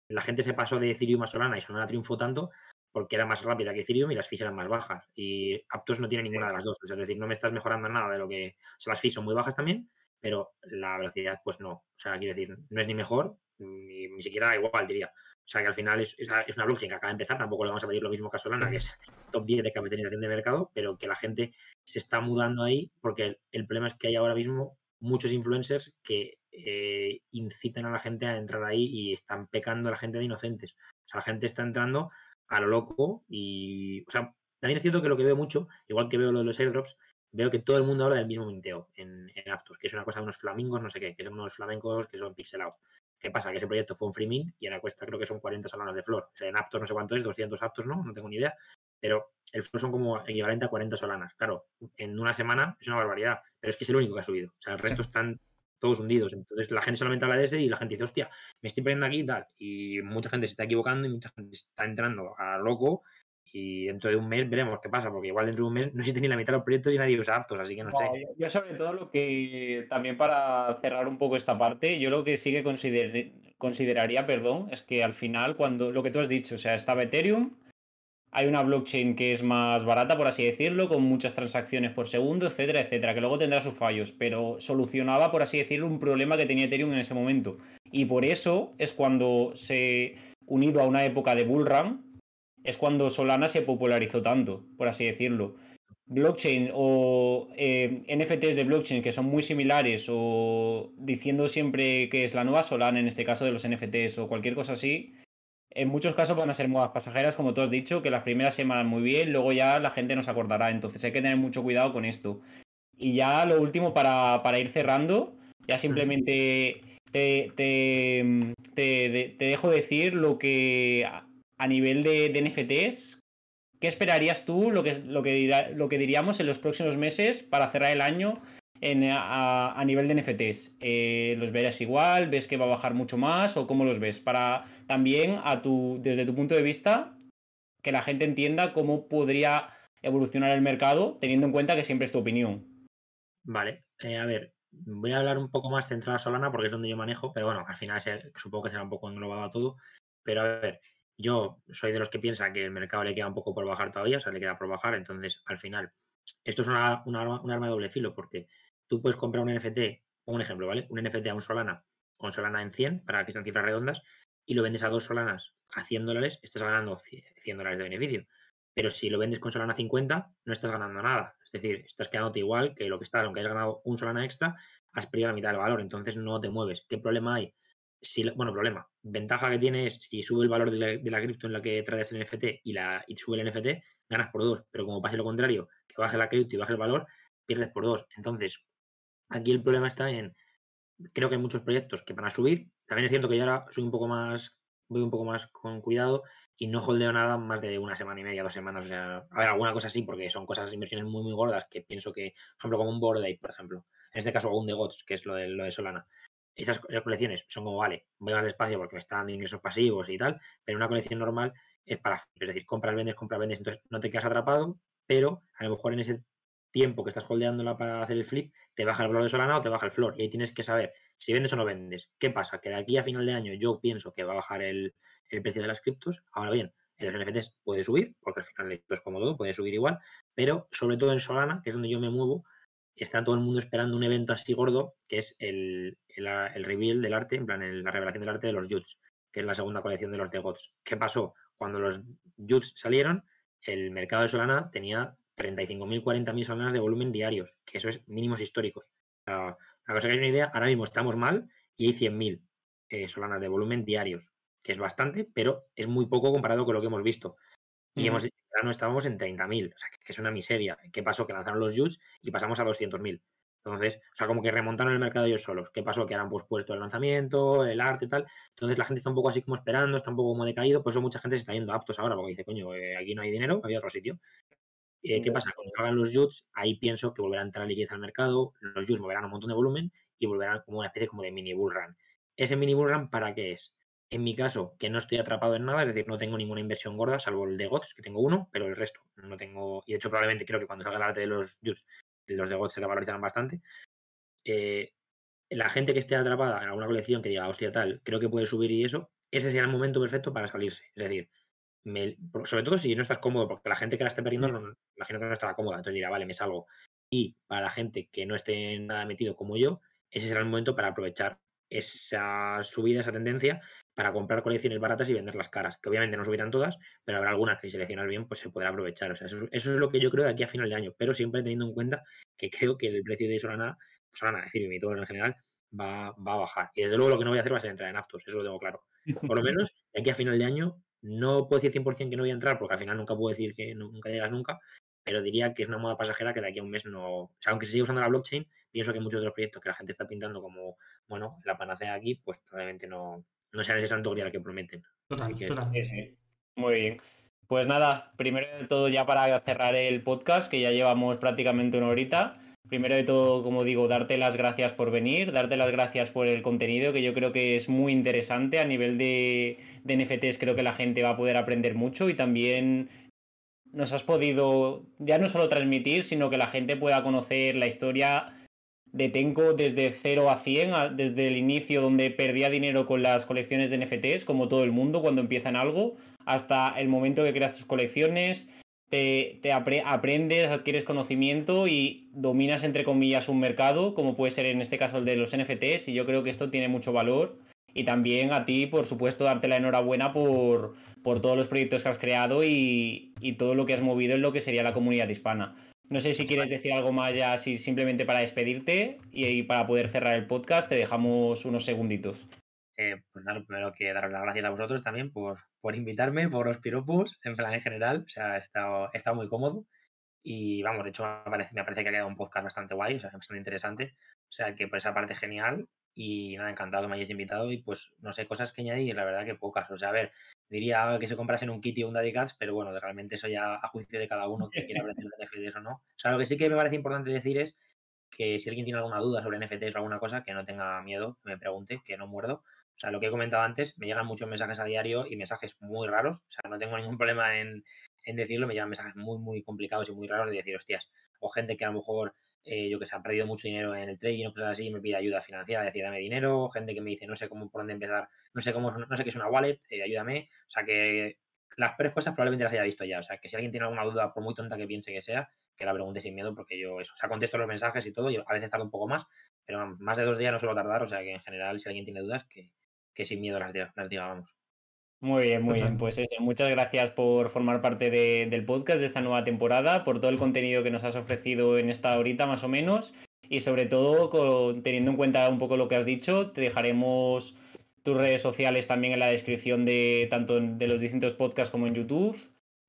la gente se pasó de Ethereum a Solana y Solana triunfó tanto porque era más rápida que Ethereum y las fees eran más bajas. Y Aptos no tiene ninguna de las dos. es decir, no me estás mejorando nada de lo que. O sea, las fees son muy bajas también, pero la velocidad, pues no. O sea, quiero decir, no es ni mejor, ni, ni siquiera igual, diría. O sea que al final es, es, una blockchain que acaba de empezar, tampoco le vamos a pedir lo mismo que a Solana, que es top 10 de capitalización de mercado, pero que la gente se está mudando ahí porque el, problema es que hay ahora mismo muchos influencers que eh, incitan a la gente a entrar ahí y están pecando a la gente de inocentes. O sea, la gente está entrando a lo loco y, o sea, también es cierto que lo que veo mucho, igual que veo lo de los airdrops, veo que todo el mundo habla del mismo minteo en, en Aptos, que es una cosa de unos flamingos, no sé qué, que son unos flamencos que son pixelados. ¿Qué pasa? Que ese proyecto fue un free mint y ahora cuesta creo que son 40 salonas de flor. O sea, en Aptos no sé cuánto es, 200 Aptos no, no tengo ni idea. Pero el flor son como equivalente a 40 solanas. Claro, en una semana es una barbaridad, pero es que es el único que ha subido. O sea, el resto están todos hundidos. Entonces la gente solamente habla de ese y la gente dice, hostia, me estoy poniendo aquí y tal. Y mucha gente se está equivocando y mucha gente está entrando a loco y dentro de un mes veremos qué pasa, porque igual dentro de un mes no existe ni la mitad de los proyectos y nadie usa aptos, así que no, sé.
Yo, sobre todo lo que, también para cerrar un poco esta parte, yo lo que sí que consideraría, perdón, es que al final, cuando lo que tú has dicho, o sea, estaba Ethereum, hay una blockchain que es más barata, por así decirlo, con muchas transacciones por segundo, etcétera, etcétera, que luego tendrá sus fallos, pero solucionaba, por así decirlo, un problema que tenía Ethereum en ese momento. Y por eso es cuando se, unido a una época de bullrun, es cuando Solana se popularizó tanto, por así decirlo. Blockchain o eh, NFTs de blockchain que son muy similares o diciendo siempre que es la nueva Solana, en este caso de los NFTs o cualquier cosa así, en muchos casos van a ser modas pasajeras, como tú has dicho, que las primeras semanas muy bien, luego ya la gente nos acordará, entonces hay que tener mucho cuidado con esto. Y ya lo último para, ir cerrando, ya simplemente te, te, te dejo decir lo que a nivel de, NFTs, ¿qué esperarías tú, lo que, lo, que lo que diríamos en los próximos meses para cerrar el año en, a, nivel de NFTs? Eh, ¿Los verás igual? ¿Ves que va a bajar mucho más? ¿O cómo los ves? Para también, a tu, desde tu punto de vista, que la gente entienda cómo podría evolucionar el mercado, teniendo en cuenta que siempre es tu opinión.
Vale, eh, a ver, voy a hablar un poco más centrado a Solana porque es donde yo manejo, pero bueno, al final supongo que será un poco englobado a todo. Pero a ver, yo soy de los que piensa que el mercado le queda un poco por bajar todavía, o sea, le queda por bajar. Entonces, al final, esto es una, un arma de doble filo, porque tú puedes comprar un NFT, un ejemplo, ¿vale? Un NFT a un Solana o un Solana en 100, para que sean cifras redondas, y lo vendes a dos Solanas a 100 dólares, estás ganando 100 dólares de beneficio. Pero si lo vendes con Solana 50, no estás ganando nada. Es decir, estás quedándote igual que lo que estás, aunque hayas ganado un Solana extra, has perdido la mitad del valor, entonces no te mueves. ¿Qué problema hay? Si, bueno, problema, ventaja que tiene es si sube el valor de la, cripto en la que traes el NFT y, la, sube el NFT, ganas por dos. Pero como pase lo contrario, que baje la cripto y baje el valor, pierdes por dos. Entonces, aquí el problema está en, creo que hay muchos proyectos que van a subir. También es cierto que yo ahora soy un poco más voy un poco más con cuidado y no holdeo nada más de una semana y media, dos semanas. A ver, alguna cosa sí, porque son cosas, inversiones muy, muy gordas que pienso que, por ejemplo, como un Board por ejemplo. En este caso, un de GOTS, que es lo de, lo de Solana. Esas colecciones son como, vale, voy más despacio porque me están dando ingresos pasivos y tal, pero una colección normal es para, es decir, compras, vendes, compras, vendes, entonces no te quedas atrapado, pero a lo mejor en ese tiempo que estás holdeándola para hacer el flip, te baja el valor de Solana o te baja el flor. Y ahí tienes que saber si vendes o no vendes. ¿Qué pasa? Que de aquí a final de año yo pienso que va a bajar el, precio de las criptos. Ahora bien, en los NFTs puede subir, porque al final esto es como todo, puede subir igual, pero sobre todo en Solana, que es donde yo me muevo, está todo el mundo esperando un evento así gordo, que es el, el, reveal del arte, en plan, la revelación del arte de los Juts, que es la segunda colección de los The Gods. ¿Qué pasó? Cuando los Juts salieron, el mercado de Solana tenía 35.000, 40.000 solanas de volumen diarios, que eso es mínimos históricos. para que os hagáis una idea, ahora mismo estamos mal y hay 100.000 eh, solanas de volumen diarios, que es bastante, pero es muy poco comparado con lo que hemos visto. Y hemos, no estábamos en 30.000, o sea, que es una miseria. ¿Qué pasó? Que lanzaron los Juts y pasamos a 200.000. Entonces, o sea, como que remontaron el mercado ellos solos. ¿Qué pasó? Que han pospuesto el lanzamiento, el arte y tal. Entonces la gente está un poco así como esperando, está un poco como decaído. Por eso mucha gente se está yendo a aptos ahora, porque dice, coño, eh, aquí no hay dinero, había otro sitio. Eh, ¿Qué pasa? Cuando salgan los JUTs, ahí pienso que volverá a entrar liquidez al mercado, los JUTs moverán un montón de volumen y volverán como una especie como de mini bull run. ¿Ese mini bull run para qué es? En mi caso, que no estoy atrapado en nada, es decir, no tengo ninguna inversión gorda, salvo el de GOTS, que tengo uno, pero el resto no tengo. Y de hecho, probablemente creo que cuando salga el arte de los JUTs, los de GOTS se la valorizarán bastante. Eh, la gente que esté atrapada en alguna colección que diga, hostia, tal, creo que puede subir y eso, ese será el momento perfecto para salirse. Es decir, sobre todo si no estás cómodo, porque la gente que la esté perdiendo, no, imagino que no estará cómoda, entonces dirá, vale, me salgo. Y para la gente que no esté nada metido como yo, ese será el momento para aprovechar esa subida, esa tendencia, para comprar colecciones baratas y venderlas caras, que obviamente no subirán todas, pero habrá algunas que si seleccionas bien, pues se podrá aprovechar. O sea, eso, es lo que yo creo de aquí a final de año, pero siempre teniendo en cuenta que creo que el precio de Solana, Solana, decir, y todo en general, va, va, a bajar. Y desde luego lo que no voy a hacer va a ser entrar en Aptos, eso lo tengo claro. (laughs) Por lo menos, de aquí a final de año no puedo decir 100% que no voy a entrar, porque al final nunca puedo decir que nunca llegas nunca, pero diría que es una moda pasajera que de aquí a un mes no. O sea, aunque se siga usando la blockchain, pienso que muchos de los proyectos que la gente está pintando como, bueno, la panacea aquí, pues probablemente no, no sean ese santo grial que prometen.
Total, total.
Muy bien. Pues nada, primero de todo, ya para cerrar el podcast, que ya llevamos prácticamente una horita. Primero de todo, como digo, darte las gracias por venir, darte las gracias por el contenido, que yo creo que es muy interesante a nivel de, de NFTs. Creo que la gente va a poder aprender mucho y también nos has podido ya no solo transmitir, sino que la gente pueda conocer la historia de Tenko desde 0 a 100, desde el inicio donde perdía dinero con las colecciones de NFTs, como todo el mundo cuando empiezan algo, hasta el momento que creas tus colecciones, te, aprendes, adquieres conocimiento y dominas, entre comillas, un mercado, como puede ser en este caso el de los NFTs, y yo creo que esto tiene mucho valor. Y también a ti, por supuesto, darte la enhorabuena por, por todos los proyectos que has creado y, todo lo que has movido en lo que sería la comunidad hispana. No sé si quieres decir algo más ya, si simplemente para despedirte y, para poder cerrar el podcast, te dejamos unos segunditos.
Eh, pues nada, primero que daros las gracias a vosotros también por, por invitarme, por los piropos, en plan en general. O sea, he estado, he estado muy cómodo. Y vamos, de hecho, me parece, me parece que ha quedado un podcast bastante guay, o sea, bastante interesante. O sea, que por esa parte genial. Y nada, encantado que me hayáis invitado. Y pues, no sé, cosas que añadir, la verdad que pocas. O sea, a ver, diría que se comprasen un kit y un Daddy Cats, pero bueno, realmente eso ya a juicio de cada uno que quiera (laughs) aprender de NFTs o no. O sea, lo que sí que me parece importante decir es que si alguien tiene alguna duda sobre NFTs o alguna cosa, que no tenga miedo, que me pregunte, que no muerdo. O sea, lo que he comentado antes, me llegan muchos mensajes a diario y mensajes muy raros. O sea, no tengo ningún problema en, decirlo, me llegan mensajes muy, muy complicados y muy raros de decir, hostias, o gente que a lo mejor, eh, yo que sé, ha perdido mucho dinero en el trading o cosas así, me pide ayuda financiera, decir, dame dinero, gente que me dice, no sé cómo por dónde empezar, no sé cómo, no sé qué es una wallet, eh, ayúdame. O sea, que las peores cosas probablemente las haya visto ya. O sea, que si alguien tiene alguna duda, por muy tonta que piense que sea, que la pregunte sin miedo, porque yo eso, o sea, contesto los mensajes y todo, y a veces tarda un poco más, pero más de dos días no suelo tardar, o sea que en general, si alguien tiene dudas, que, que sin miedo las, las digamos.
Muy bien, muy bien. Pues muchas gracias por formar parte del podcast de esta nueva temporada, por todo el contenido que nos has ofrecido en esta horita más o menos y sobre todo teniendo en cuenta un poco lo que has dicho, te dejaremos tus redes sociales también en la descripción de tanto de los distintos podcasts como en YouTube.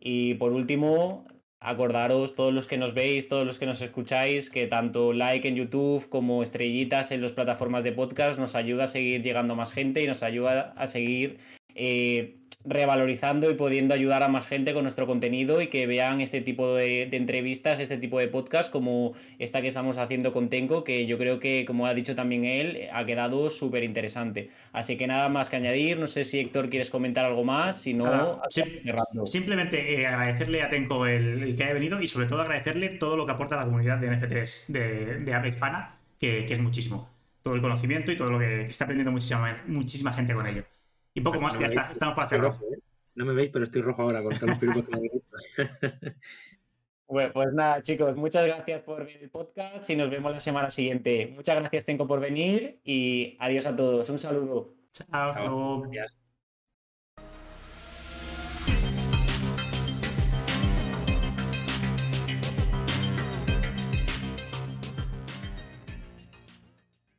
Y por último, acordaros todos los que nos veis, todos los que nos escucháis, que tanto like en YouTube como estrellitas en las plataformas de podcast nos ayuda a seguir llegando a más gente y nos ayuda a seguir eh, revalorizando y pudiendo ayudar a más gente con nuestro contenido y que vean este tipo de, entrevistas, este tipo de podcast como esta que estamos haciendo con Tenko, que yo creo que, como ha dicho también él, ha quedado súper interesante. Así que nada más que añadir, no sé si Héctor quieres comentar algo más, si no,
simplemente eh, agradecerle a Tenko el, que haya venido y sobre todo agradecerle todo lo que aporta a la comunidad de NFTs de, de habla hispana, que, es muchísimo. Todo el conocimiento y todo lo que está aprendiendo muchísima, muchísima gente con ello. Y poco más, ya está. Estamos para hacerlo.
¿eh? No me veis, pero estoy rojo ahora con todos los que
me (laughs) Bueno, pues nada, chicos, muchas gracias por ver el podcast y nos vemos la semana siguiente. Muchas gracias, Tenko, por venir y adiós a todos. Un saludo.
Chao. Chao.